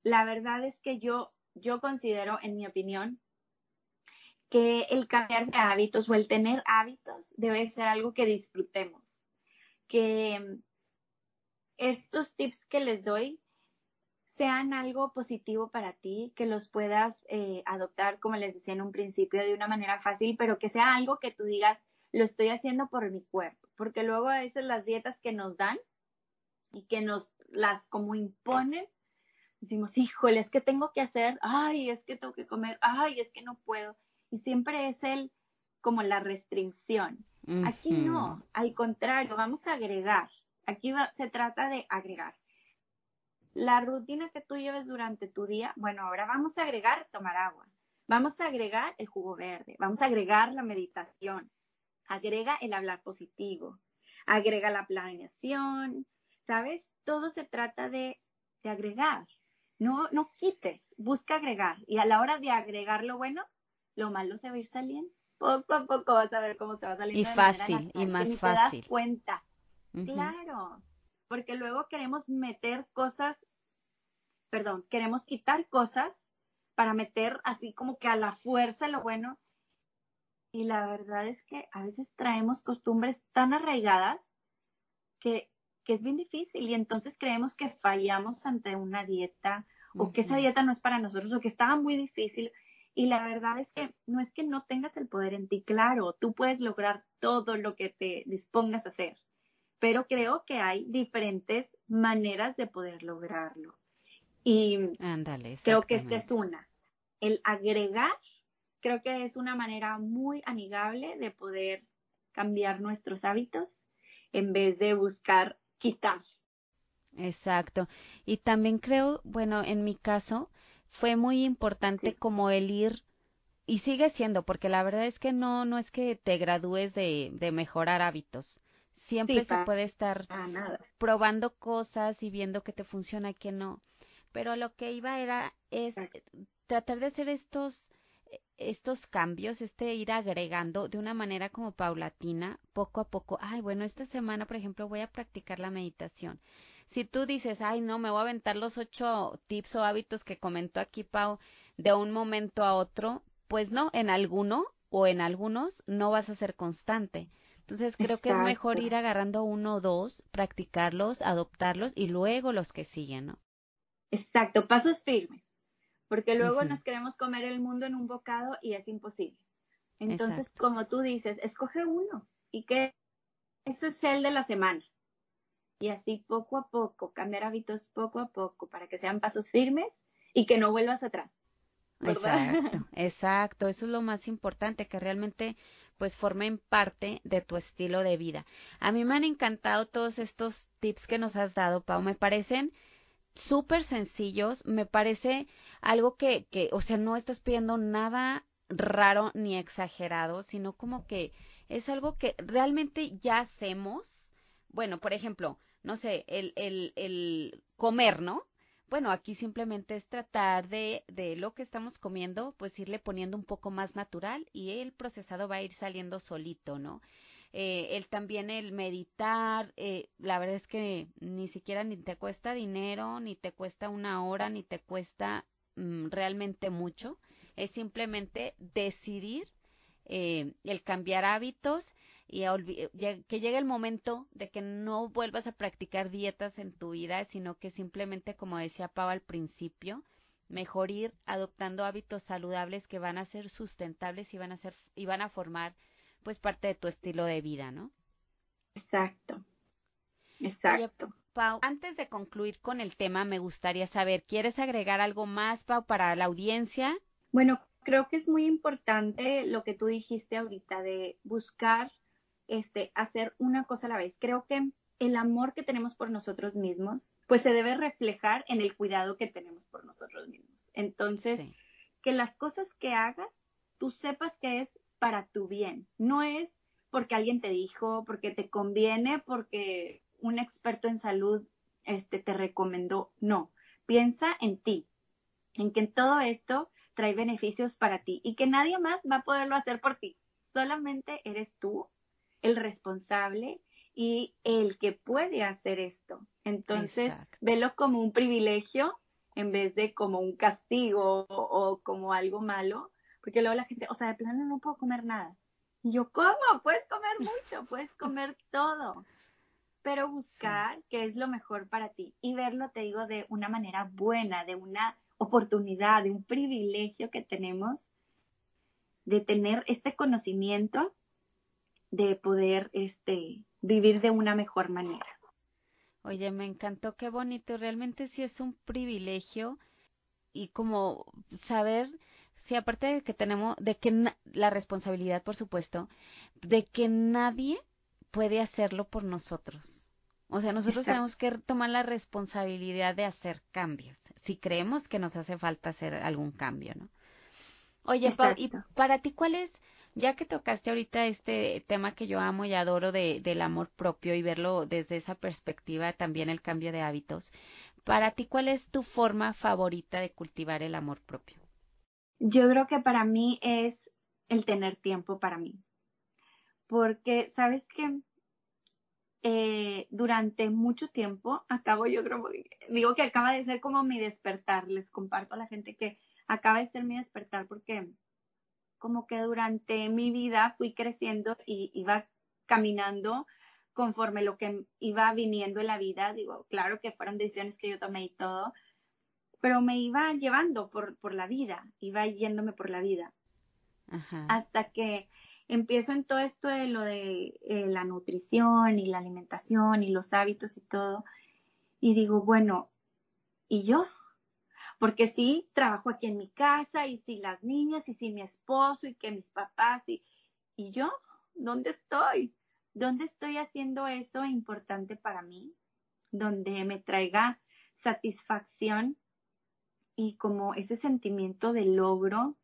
la verdad es que yo, yo considero, en mi opinión, que el cambiar de hábitos o el tener hábitos debe ser algo que disfrutemos. Que estos tips que les doy sean algo positivo para ti, que los puedas eh, adoptar, como les decía en un principio, de una manera fácil, pero que sea algo que tú digas, lo estoy haciendo por mi cuerpo, porque luego a veces las dietas que nos dan y que nos las como imponen, decimos, híjole, es que tengo que hacer, ay, es que tengo que comer, ay, es que no puedo. Y siempre es el, como la restricción. Aquí no, al contrario, vamos a agregar. Aquí se trata de agregar la rutina que tú lleves durante tu día, bueno, ahora vamos a agregar tomar agua, vamos a agregar el jugo verde, vamos a agregar la meditación, agrega el hablar positivo, agrega la planeación, ¿sabes? Todo se trata de, de agregar, no, no quites, busca agregar y a la hora de agregar lo bueno, lo malo se va a ir saliendo. Poco a poco vas a ver cómo se va saliendo. Y fácil, y más fácil. Te das cuenta. Claro porque luego queremos meter cosas, perdón, queremos quitar cosas para meter así como que a la fuerza lo bueno. Y la verdad es que a veces traemos costumbres tan arraigadas que, que es bien difícil y entonces creemos que fallamos ante una dieta o que esa dieta no es para nosotros o que estaba muy difícil. Y la verdad es que no es que no tengas el poder en ti, claro, tú puedes lograr todo lo que te dispongas a hacer pero creo que hay diferentes maneras de poder lograrlo. Y creo que esta es una. El agregar, creo que es una manera muy amigable de poder cambiar nuestros hábitos en vez de buscar quitar. Exacto. Y también creo, bueno, en mi caso, fue muy importante como el ir y sigue siendo, porque la verdad es que no, no es que te gradúes de, de mejorar hábitos. Siempre se puede estar probando cosas y viendo que te funciona, que no. Pero lo que iba era es tratar de hacer estos estos cambios, este ir agregando de una manera como paulatina, poco a poco. Ay, bueno, esta semana, por ejemplo, voy a practicar la meditación. Si tú dices, ay, no, me voy a aventar los ocho tips o hábitos que comentó aquí Pau de un momento a otro, pues no, en alguno o en algunos no vas a ser constante. Entonces creo que es mejor ir agarrando uno o dos, practicarlos, adoptarlos y luego los que siguen, ¿no? Exacto, pasos firmes, porque luego nos queremos comer el mundo en un bocado y es imposible. Entonces, como tú dices, escoge uno y que ese es el de la semana. Y así poco a poco, cambiar hábitos poco a poco para que sean pasos firmes y que no vuelvas atrás. Exacto, exacto, eso es lo más importante, que realmente pues formen parte de tu estilo de vida. A mí me han encantado todos estos tips que nos has dado, Pau, me parecen súper sencillos, me parece algo que, que, o sea, no estás pidiendo nada raro ni exagerado, sino como que es algo que realmente ya hacemos. Bueno, por ejemplo, no sé, el, el, el comer, ¿no? Bueno, aquí simplemente es tratar de, de lo que estamos comiendo, pues irle poniendo un poco más natural y el procesado va a ir saliendo solito, ¿no? Eh, el también el meditar, eh, la verdad es que ni siquiera ni te cuesta dinero, ni te cuesta una hora, ni te cuesta mm, realmente mucho, es simplemente decidir eh, el cambiar hábitos y que llegue el momento de que no vuelvas a practicar dietas en tu vida, sino que simplemente, como decía Pau al principio, mejor ir adoptando hábitos saludables que van a ser sustentables y van a ser y van a formar pues parte de tu estilo de vida, ¿no? Exacto. Exacto. Pau, antes de concluir con el tema, me gustaría saber, ¿quieres agregar algo más, Pau, para la audiencia? Bueno, creo que es muy importante lo que tú dijiste ahorita de buscar este hacer una cosa a la vez. Creo que el amor que tenemos por nosotros mismos, pues se debe reflejar en el cuidado que tenemos por nosotros mismos. Entonces, que las cosas que hagas, tú sepas que es para tu bien, no es porque alguien te dijo, porque te conviene, porque un experto en salud este, te recomendó. No, piensa en ti, en que todo esto trae beneficios para ti y que nadie más va a poderlo hacer por ti. Solamente eres tú el responsable y el que puede hacer esto. Entonces, velo como un privilegio en vez de como un castigo o, como algo malo, porque luego la gente, o sea, de plano no puedo comer nada. Y yo, ¿cómo? Puedes comer mucho, puedes comer todo, pero buscar qué es lo mejor para ti y verlo, te digo, de una manera buena, de una oportunidad, de un privilegio que tenemos de tener este conocimiento, de poder este, vivir de una mejor manera. Oye, me encantó, qué bonito, realmente sí es un privilegio y como saber Sí, aparte de que tenemos, de que la responsabilidad, por supuesto, de que nadie puede hacerlo por nosotros. O sea, nosotros tenemos que tomar la responsabilidad de hacer cambios, si creemos que nos hace falta hacer algún cambio, ¿no? Oye, y para ti, ¿cuál es, ya que tocaste ahorita este tema que yo amo y adoro de, del amor propio y verlo desde esa perspectiva, también el cambio de hábitos, para ti, ¿cuál es tu forma favorita de cultivar el amor propio? Yo creo que para mí es el tener tiempo para mí. Porque, ¿sabes qué? Eh, durante mucho tiempo, acabo, yo creo, digo que acaba de ser como mi despertar, les comparto a la gente que acaba de ser mi despertar porque como que durante mi vida fui creciendo y iba caminando conforme lo que iba viniendo en la vida, digo, claro que fueron decisiones que yo tomé y todo, pero me iba llevando por, por la vida, iba yéndome por la vida. Hasta que empiezo en todo esto de lo de eh, la nutrición y la alimentación y los hábitos y todo, y digo, bueno, ¿y yo? Porque sí, trabajo aquí en mi casa, y si las niñas, y si mi esposo, y que mis papás, y, y yo, ¿dónde estoy? ¿Dónde estoy haciendo eso importante para mí? Donde me traiga satisfacción y como ese sentimiento de logro,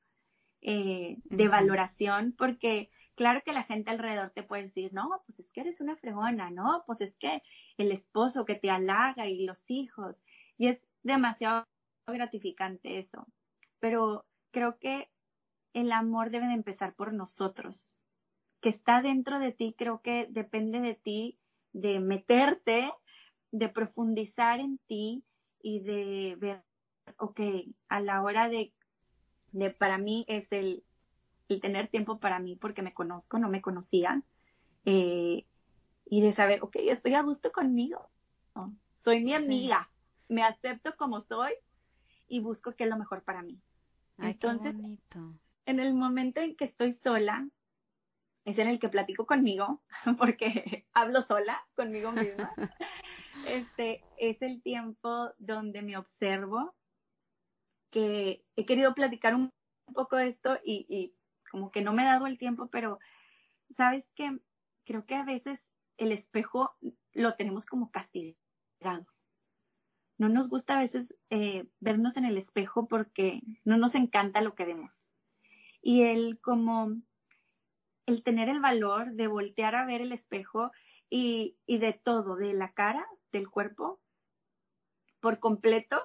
eh, de valoración, porque claro que la gente alrededor te puede decir, no, pues es que eres una fregona, no, pues es que el esposo que te halaga y los hijos, y es demasiado gratificante eso, pero creo que el amor debe de empezar por nosotros, que está dentro de ti, creo que depende de ti de meterte, de profundizar en ti y de ver ok, a la hora de, de para mí es el, el, tener tiempo para mí porque me conozco, no me conocía, eh, y de saber, ok, estoy a gusto conmigo, soy mi amiga, me acepto como soy y busco qué es lo mejor para mí. Entonces, en el momento en que estoy sola, es en el que platico conmigo, porque hablo sola conmigo misma. Este es el tiempo donde me observo, que he querido platicar un, poco de esto y, como que no me he dado el tiempo, pero sabes que creo que a veces el espejo lo tenemos como castigado. No nos gusta a veces eh, vernos en el espejo porque no nos encanta lo que vemos. Y el como el tener el valor de voltear a ver el espejo y, y de todo, de la cara, del cuerpo, por completo,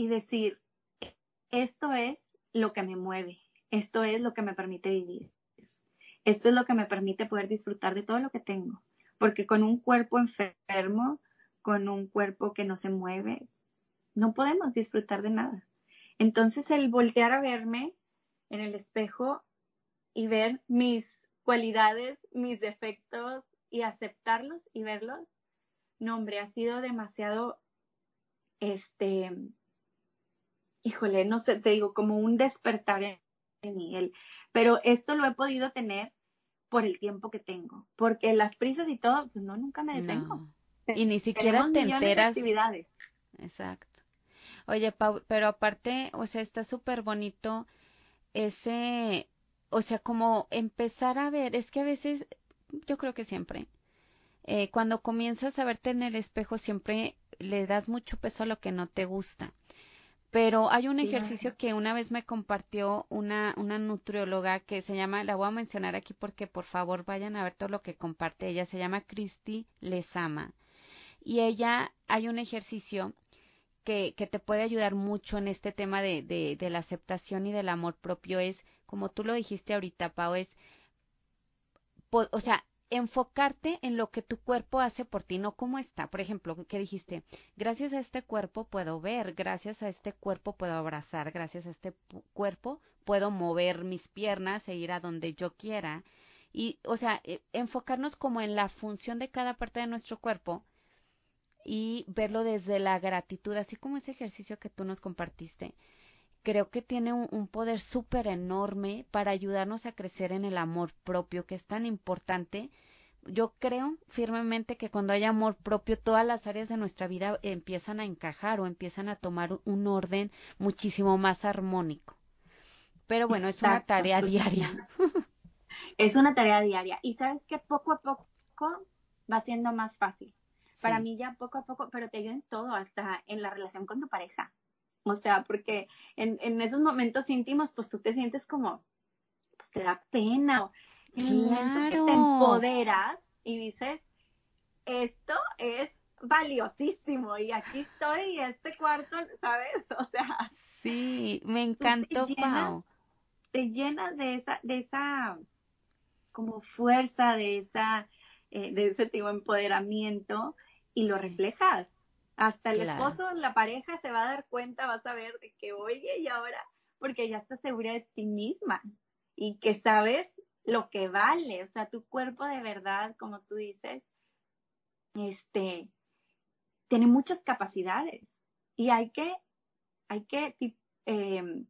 y decir, esto es lo que me mueve, esto es lo que me permite vivir, esto es lo que me permite poder disfrutar de todo lo que tengo, porque con un cuerpo enfermo, con un cuerpo que no se mueve, no podemos disfrutar de nada. Entonces el voltear a verme en el espejo y ver mis cualidades, mis defectos y aceptarlos y verlos, no hombre, ha sido demasiado, este, híjole, no sé, te digo, como un despertar en mí. pero esto lo he podido tener por el tiempo que tengo, porque las prisas y todo, pues no, nunca me detengo. Y ni siquiera te enteras. actividades. Exacto. Oye, Pau, pero aparte, o sea, está súper bonito ese, o sea, como empezar a ver, es que a veces, yo creo que siempre, eh, cuando comienzas a verte en el espejo, siempre le das mucho peso a lo que no te gusta. Pero hay un ejercicio que una vez me compartió una, una nutrióloga que se llama, la voy a mencionar aquí porque por favor vayan a ver todo lo que comparte ella, se llama Christy Lesama. Y ella, hay un ejercicio que, que te puede ayudar mucho en este tema de, de, de la aceptación y del amor propio, es, como tú lo dijiste ahorita, Pau, es, o sea, enfocarte en lo que tu cuerpo hace por ti, no cómo está. Por ejemplo, que dijiste, gracias a este cuerpo puedo ver, gracias a este cuerpo puedo abrazar, gracias a este cuerpo puedo mover mis piernas e ir a donde yo quiera. Y, o sea, e, enfocarnos como en la función de cada parte de nuestro cuerpo y verlo desde la gratitud, así como ese ejercicio que tú nos compartiste creo que tiene un, poder súper enorme para ayudarnos a crecer en el amor propio, que es tan importante. Yo creo firmemente que cuando hay amor propio, todas las áreas de nuestra vida empiezan a encajar o empiezan a tomar un orden muchísimo más armónico. Pero bueno, es una tarea diaria. Es una tarea diaria. Y sabes que poco a poco va siendo más fácil. Para mí ya poco a poco, pero te ayuda en todo, hasta en la relación con tu pareja. O sea, porque en, en esos momentos íntimos, pues tú te sientes como, pues te da pena. En el momento que te empoderas y dices, esto es valiosísimo y aquí estoy y este cuarto, ¿sabes? O sea. Sí, me encantó, te llenas, Te llenas de esa, de esa como fuerza, de esa, eh, de ese tipo empoderamiento y lo reflejas. Hasta el esposo, la pareja se va a dar cuenta, vas a ver de que, oye, y ahora, porque ya estás segura de ti misma y que sabes lo que vale, o sea, tu cuerpo de verdad, como tú dices, este, tiene muchas capacidades y hay que, hay que em,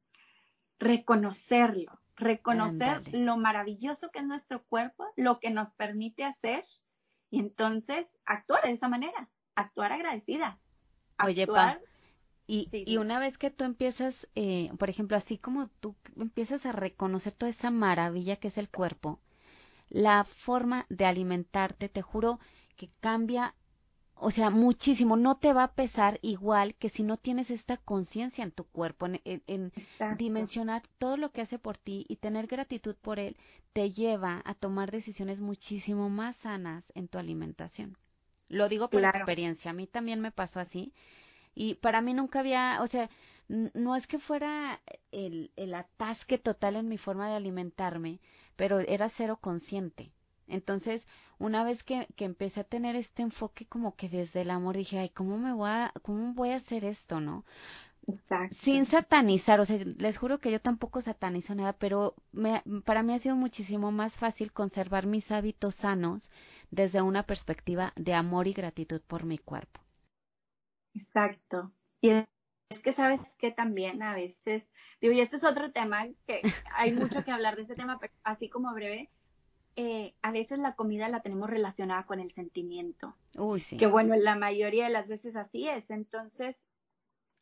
reconocerlo, reconocer lo maravilloso que es nuestro cuerpo, lo que nos permite hacer y entonces actuar de esa manera actuar agradecida. Oye, Pa, y, y, una vez que tú empiezas, eh, por ejemplo, así como tú empiezas a reconocer toda esa maravilla que es el cuerpo, la forma de alimentarte, te juro que cambia, o sea, muchísimo. No te va a pesar igual que si no tienes esta conciencia en tu cuerpo, en, en dimensionar todo lo que hace por ti y tener gratitud por él, te lleva a tomar decisiones muchísimo más sanas en tu alimentación. Lo digo por experiencia, a mí también me pasó así. Y para mí nunca había, o sea, no es que fuera el, el atasque total en mi forma de alimentarme, pero era cero consciente. Entonces, una vez que, que, empecé a tener este enfoque como que desde el amor, dije, ay, ¿cómo me voy a, cómo voy a hacer esto, no? Sin satanizar, o sea, les juro que yo tampoco satanizo nada, pero me, para mí ha sido muchísimo más fácil conservar mis hábitos sanos desde una perspectiva de amor y gratitud por mi cuerpo. Exacto. Y es que sabes que también a veces, digo, y este es otro tema que hay mucho que hablar de ese tema, pero así como breve, eh, a veces la comida la tenemos relacionada con el sentimiento. Uy, sí. Que bueno, la mayoría de las veces así es. Entonces,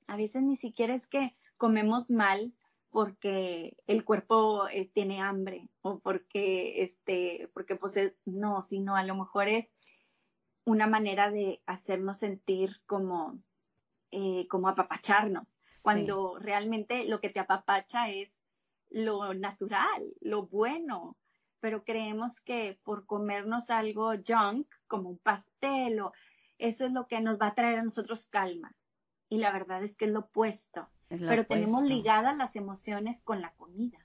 a veces ni siquiera es que comemos mal porque el cuerpo eh, tiene hambre o porque este porque pues no sino a lo mejor es una manera de hacernos sentir como eh, como apapacharnos. Cuando realmente lo que te apapacha es lo natural lo bueno. Pero creemos que por comernos algo junk como un pastel o eso es lo que nos va a traer a nosotros calma y la verdad es que es lo opuesto. pero tenemos ligadas las emociones con la comida.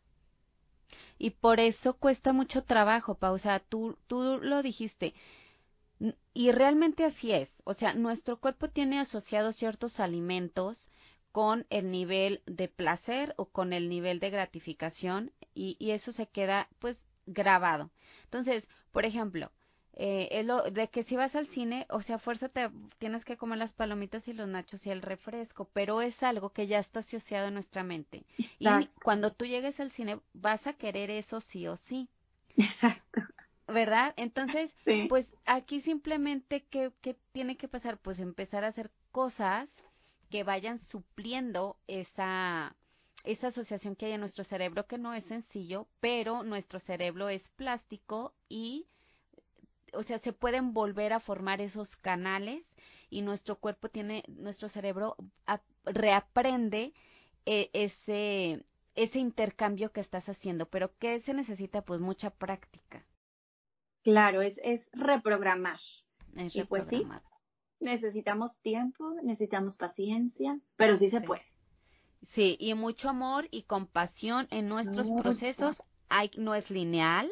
Y por eso cuesta mucho trabajo, Pausa. Tú, tú lo dijiste. Y realmente así es. O sea, nuestro cuerpo tiene asociados ciertos alimentos con el nivel de placer o con el nivel de gratificación y, y eso se queda pues grabado. Entonces, por ejemplo, eh, es lo de que si vas al cine, o sea, fuerza te tienes que comer las palomitas y los nachos y el refresco, pero es algo que ya está asociado en nuestra mente. Y cuando tú llegues al cine vas a querer eso sí o sí. Exacto. ¿Verdad? Entonces, pues aquí simplemente, ¿qué, ¿qué tiene que pasar? Pues empezar a hacer cosas que vayan supliendo esa, esa asociación que hay en nuestro cerebro, que no es sencillo, pero nuestro cerebro es plástico y o sea, se pueden volver a formar esos canales y nuestro cuerpo tiene, nuestro cerebro reaprende eh, ese, ese intercambio que estás haciendo. Pero ¿qué se necesita? Pues mucha práctica. Claro, es, es reprogramar. Es y pues sí, necesitamos tiempo, necesitamos paciencia, pero sí se puede. Sí, y mucho amor y compasión en nuestros procesos. Hay, no es lineal,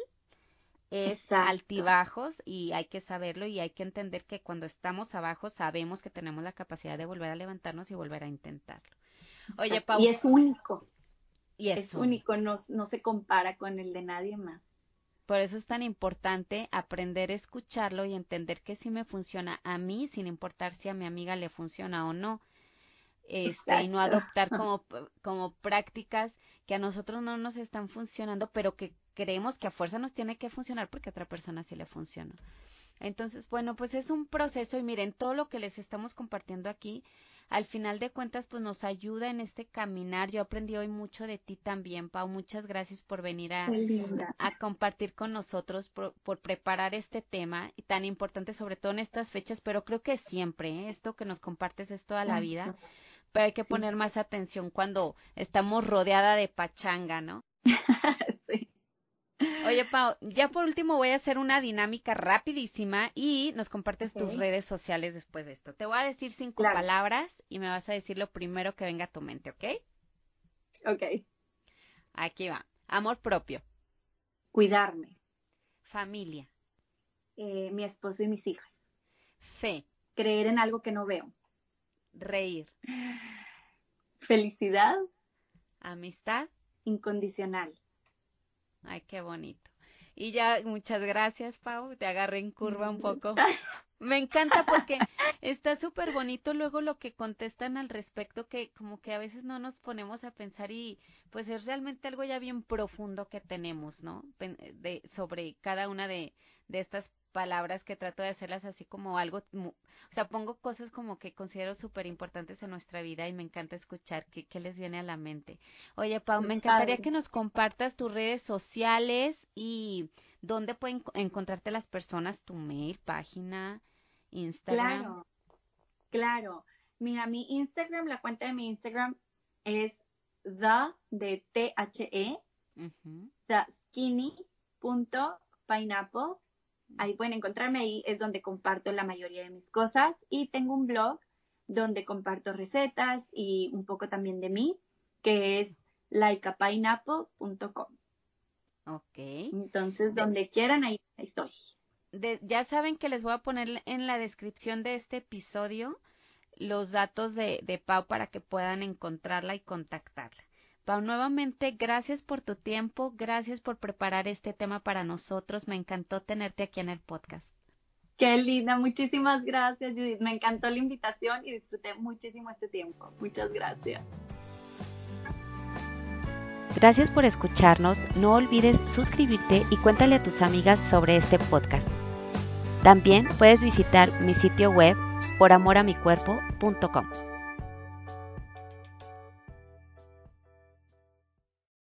es altibajos y hay que saberlo y hay que entender que cuando estamos abajo sabemos que tenemos la capacidad de volver a levantarnos y volver a intentarlo. Oye, Pau. Y es único. Y es, único, no, no se compara con el de nadie más. Por eso es tan importante aprender a escucharlo y entender que si me funciona a mí, sin importar si a mi amiga le funciona o no. Este, y no adoptar como, como prácticas que a nosotros no nos están funcionando, pero que creemos que a fuerza nos tiene que funcionar porque a otra persona sí le funciona. Entonces, bueno, pues es un proceso y miren, todo lo que les estamos compartiendo aquí, al final de cuentas, pues nos ayuda en este caminar. Yo aprendí hoy mucho de ti también, Pau. Muchas gracias por venir a, a compartir con nosotros, por, preparar este tema y tan importante, sobre todo en estas fechas, pero creo que siempre, ¿eh? esto que nos compartes es toda la vida, pero hay que poner más atención cuando estamos rodeada de pachanga, ¿no? Oye, Pau, ya por último voy a hacer una dinámica rapidísima y nos compartes tus redes sociales después de esto. Te voy a decir cinco palabras y me vas a decir lo primero que venga a tu mente, ¿ok? Ok. Aquí va. Amor propio. Cuidarme. Familia. Eh, mi esposo y mis hijas. Fe. Creer en algo que no veo. Reír. Felicidad. Amistad. Incondicional. Ay, qué bonito. Y ya, muchas gracias, Pau. Te agarré en curva un poco. Me encanta porque está súper bonito luego lo que contestan al respecto, que como que a veces no nos ponemos a pensar y pues es realmente algo ya bien profundo que tenemos, ¿no? De, sobre cada una de, de estas palabras que trato de hacerlas así como algo, o sea, pongo cosas como que considero súper importantes en nuestra vida y me encanta escuchar qué, qué les viene a la mente. Oye, Pau, me encantaría que nos compartas tus redes sociales y dónde pueden encontrarte las personas, tu mail, página, Instagram. Claro, claro. Mira, mi Instagram, la cuenta de mi Instagram es the de T-H-E, the skinny punto pineapple Ahí pueden encontrarme, ahí es donde comparto la mayoría de mis cosas y tengo un blog donde comparto recetas y un poco también de mí, que es likeapineapple.com. Ok. Entonces, donde quieran, ahí, estoy. ya saben que les voy a poner en la descripción de este episodio los datos de, de Pau para que puedan encontrarla y contactarla. Pau, nuevamente, gracias por tu tiempo, gracias por preparar este tema para nosotros. Me encantó tenerte aquí en el podcast. Qué linda, muchísimas gracias, Judith. Me encantó la invitación y disfruté muchísimo este tiempo. Muchas gracias. Gracias por escucharnos. No olvides suscribirte y cuéntale a tus amigas sobre este podcast. También puedes visitar mi sitio web poramoramicuerpo.com.